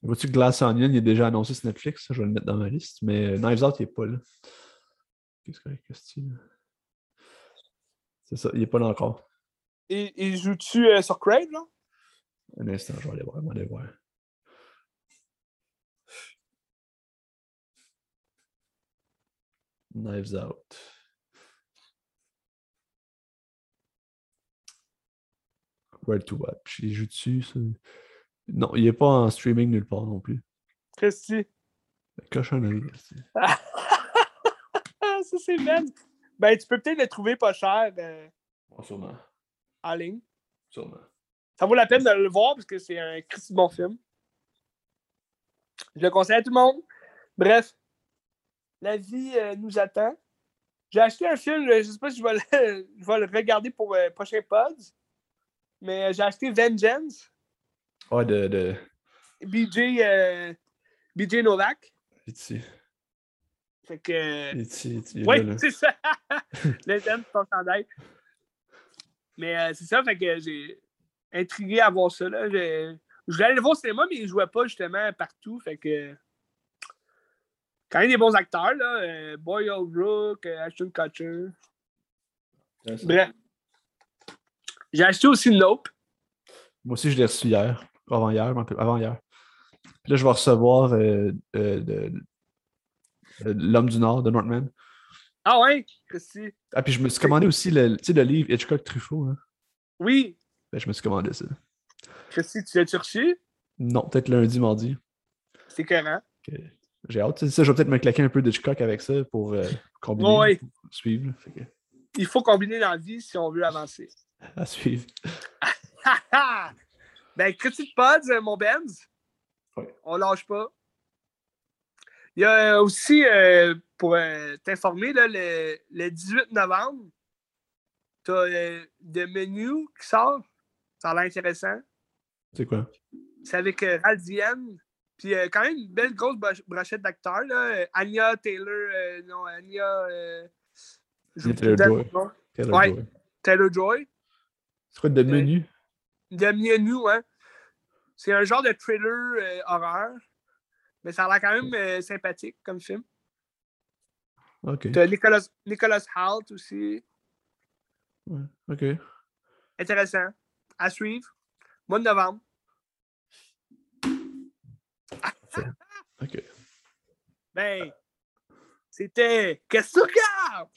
Vois-tu Glass Onion il est déjà annoncé sur Netflix? Je vais le mettre dans ma liste. Mais euh, Knives Out, il n'est pas là. Qu'est-ce que c'est C'est ça, il n'est pas là encore. Et, il joue-tu euh, sur Crave, là? Un instant, je vais aller voir. Je vais aller voir. Knives Out. Where to watch? Il joue dessus. Non, il n'est pas en streaming nulle part non plus. Christy. Cochonnerie, Christy. Ça, c'est bien. Ben, tu peux peut-être le trouver pas cher. Euh, sûrement. En ligne. Sûrement. Ça vaut la peine de le voir parce que c'est un Christy bon film. Je le conseille à tout le monde. Bref, la vie euh, nous attend. J'ai acheté un film, je ne sais pas si je vais le, je vais le regarder pour le euh, prochain pod, mais euh, j'ai acheté Vengeance. Ouais, de. de... BJ, BJ Novak. Ici. Fait que. Ici, ici, oui, c'est ça. le thème, ton chandail. Mais c'est ça, fait que j'ai intrigué à voir ça. Là. Je voulais aller le voir au cinéma, mais il ne jouait pas justement partout. Fait que quand même des bons acteurs, là. Euh, Boyle Rook, euh, Ashton Kutcher. Bref. J'ai acheté aussi Nope. Moi aussi, je l'ai reçu hier. Avant hier, avant hier. Puis là, je vais recevoir euh, L'homme du Nord de Northman. Ah ouais, Christy. Ah, puis je me suis commandé aussi le, le livre Hitchcock Truffaut. Hein. Oui. Ben, je me suis commandé ça. Christy, tu l'as-tu reçu? Non, peut-être lundi, mardi. C'est comment? J'ai hâte. Ça, je vais peut-être me claquer un peu de Hitchcock avec ça pour euh, combiner, suivre. Il faut combiner dans la vie si on veut avancer. À suivre. ben, critique Pods, euh, mon Benz. Oui. On lâche pas. Il y a aussi, euh, pour t'informer, le, le, 18 novembre, tu as le menu qui sort. Ça a l'air intéressant. C'est quoi? C'est avec Raldienne puis euh, quand même une belle grosse brochette d'acteurs. Anya Taylor, euh, non, Anya. Euh, Taylor Joy. Taylor ouais, Joy. Taylor Joy. C'est quoi de menu? De menu, hein. C'est un genre de thriller horreur. Mais ça a l'air quand même sympathique comme film. OK. T'as Nicolas, Nicolas Hoult aussi. Ouais, OK. Intéressant. À suivre. Mois de novembre. OK. Ben, c'était Qu'est-ce que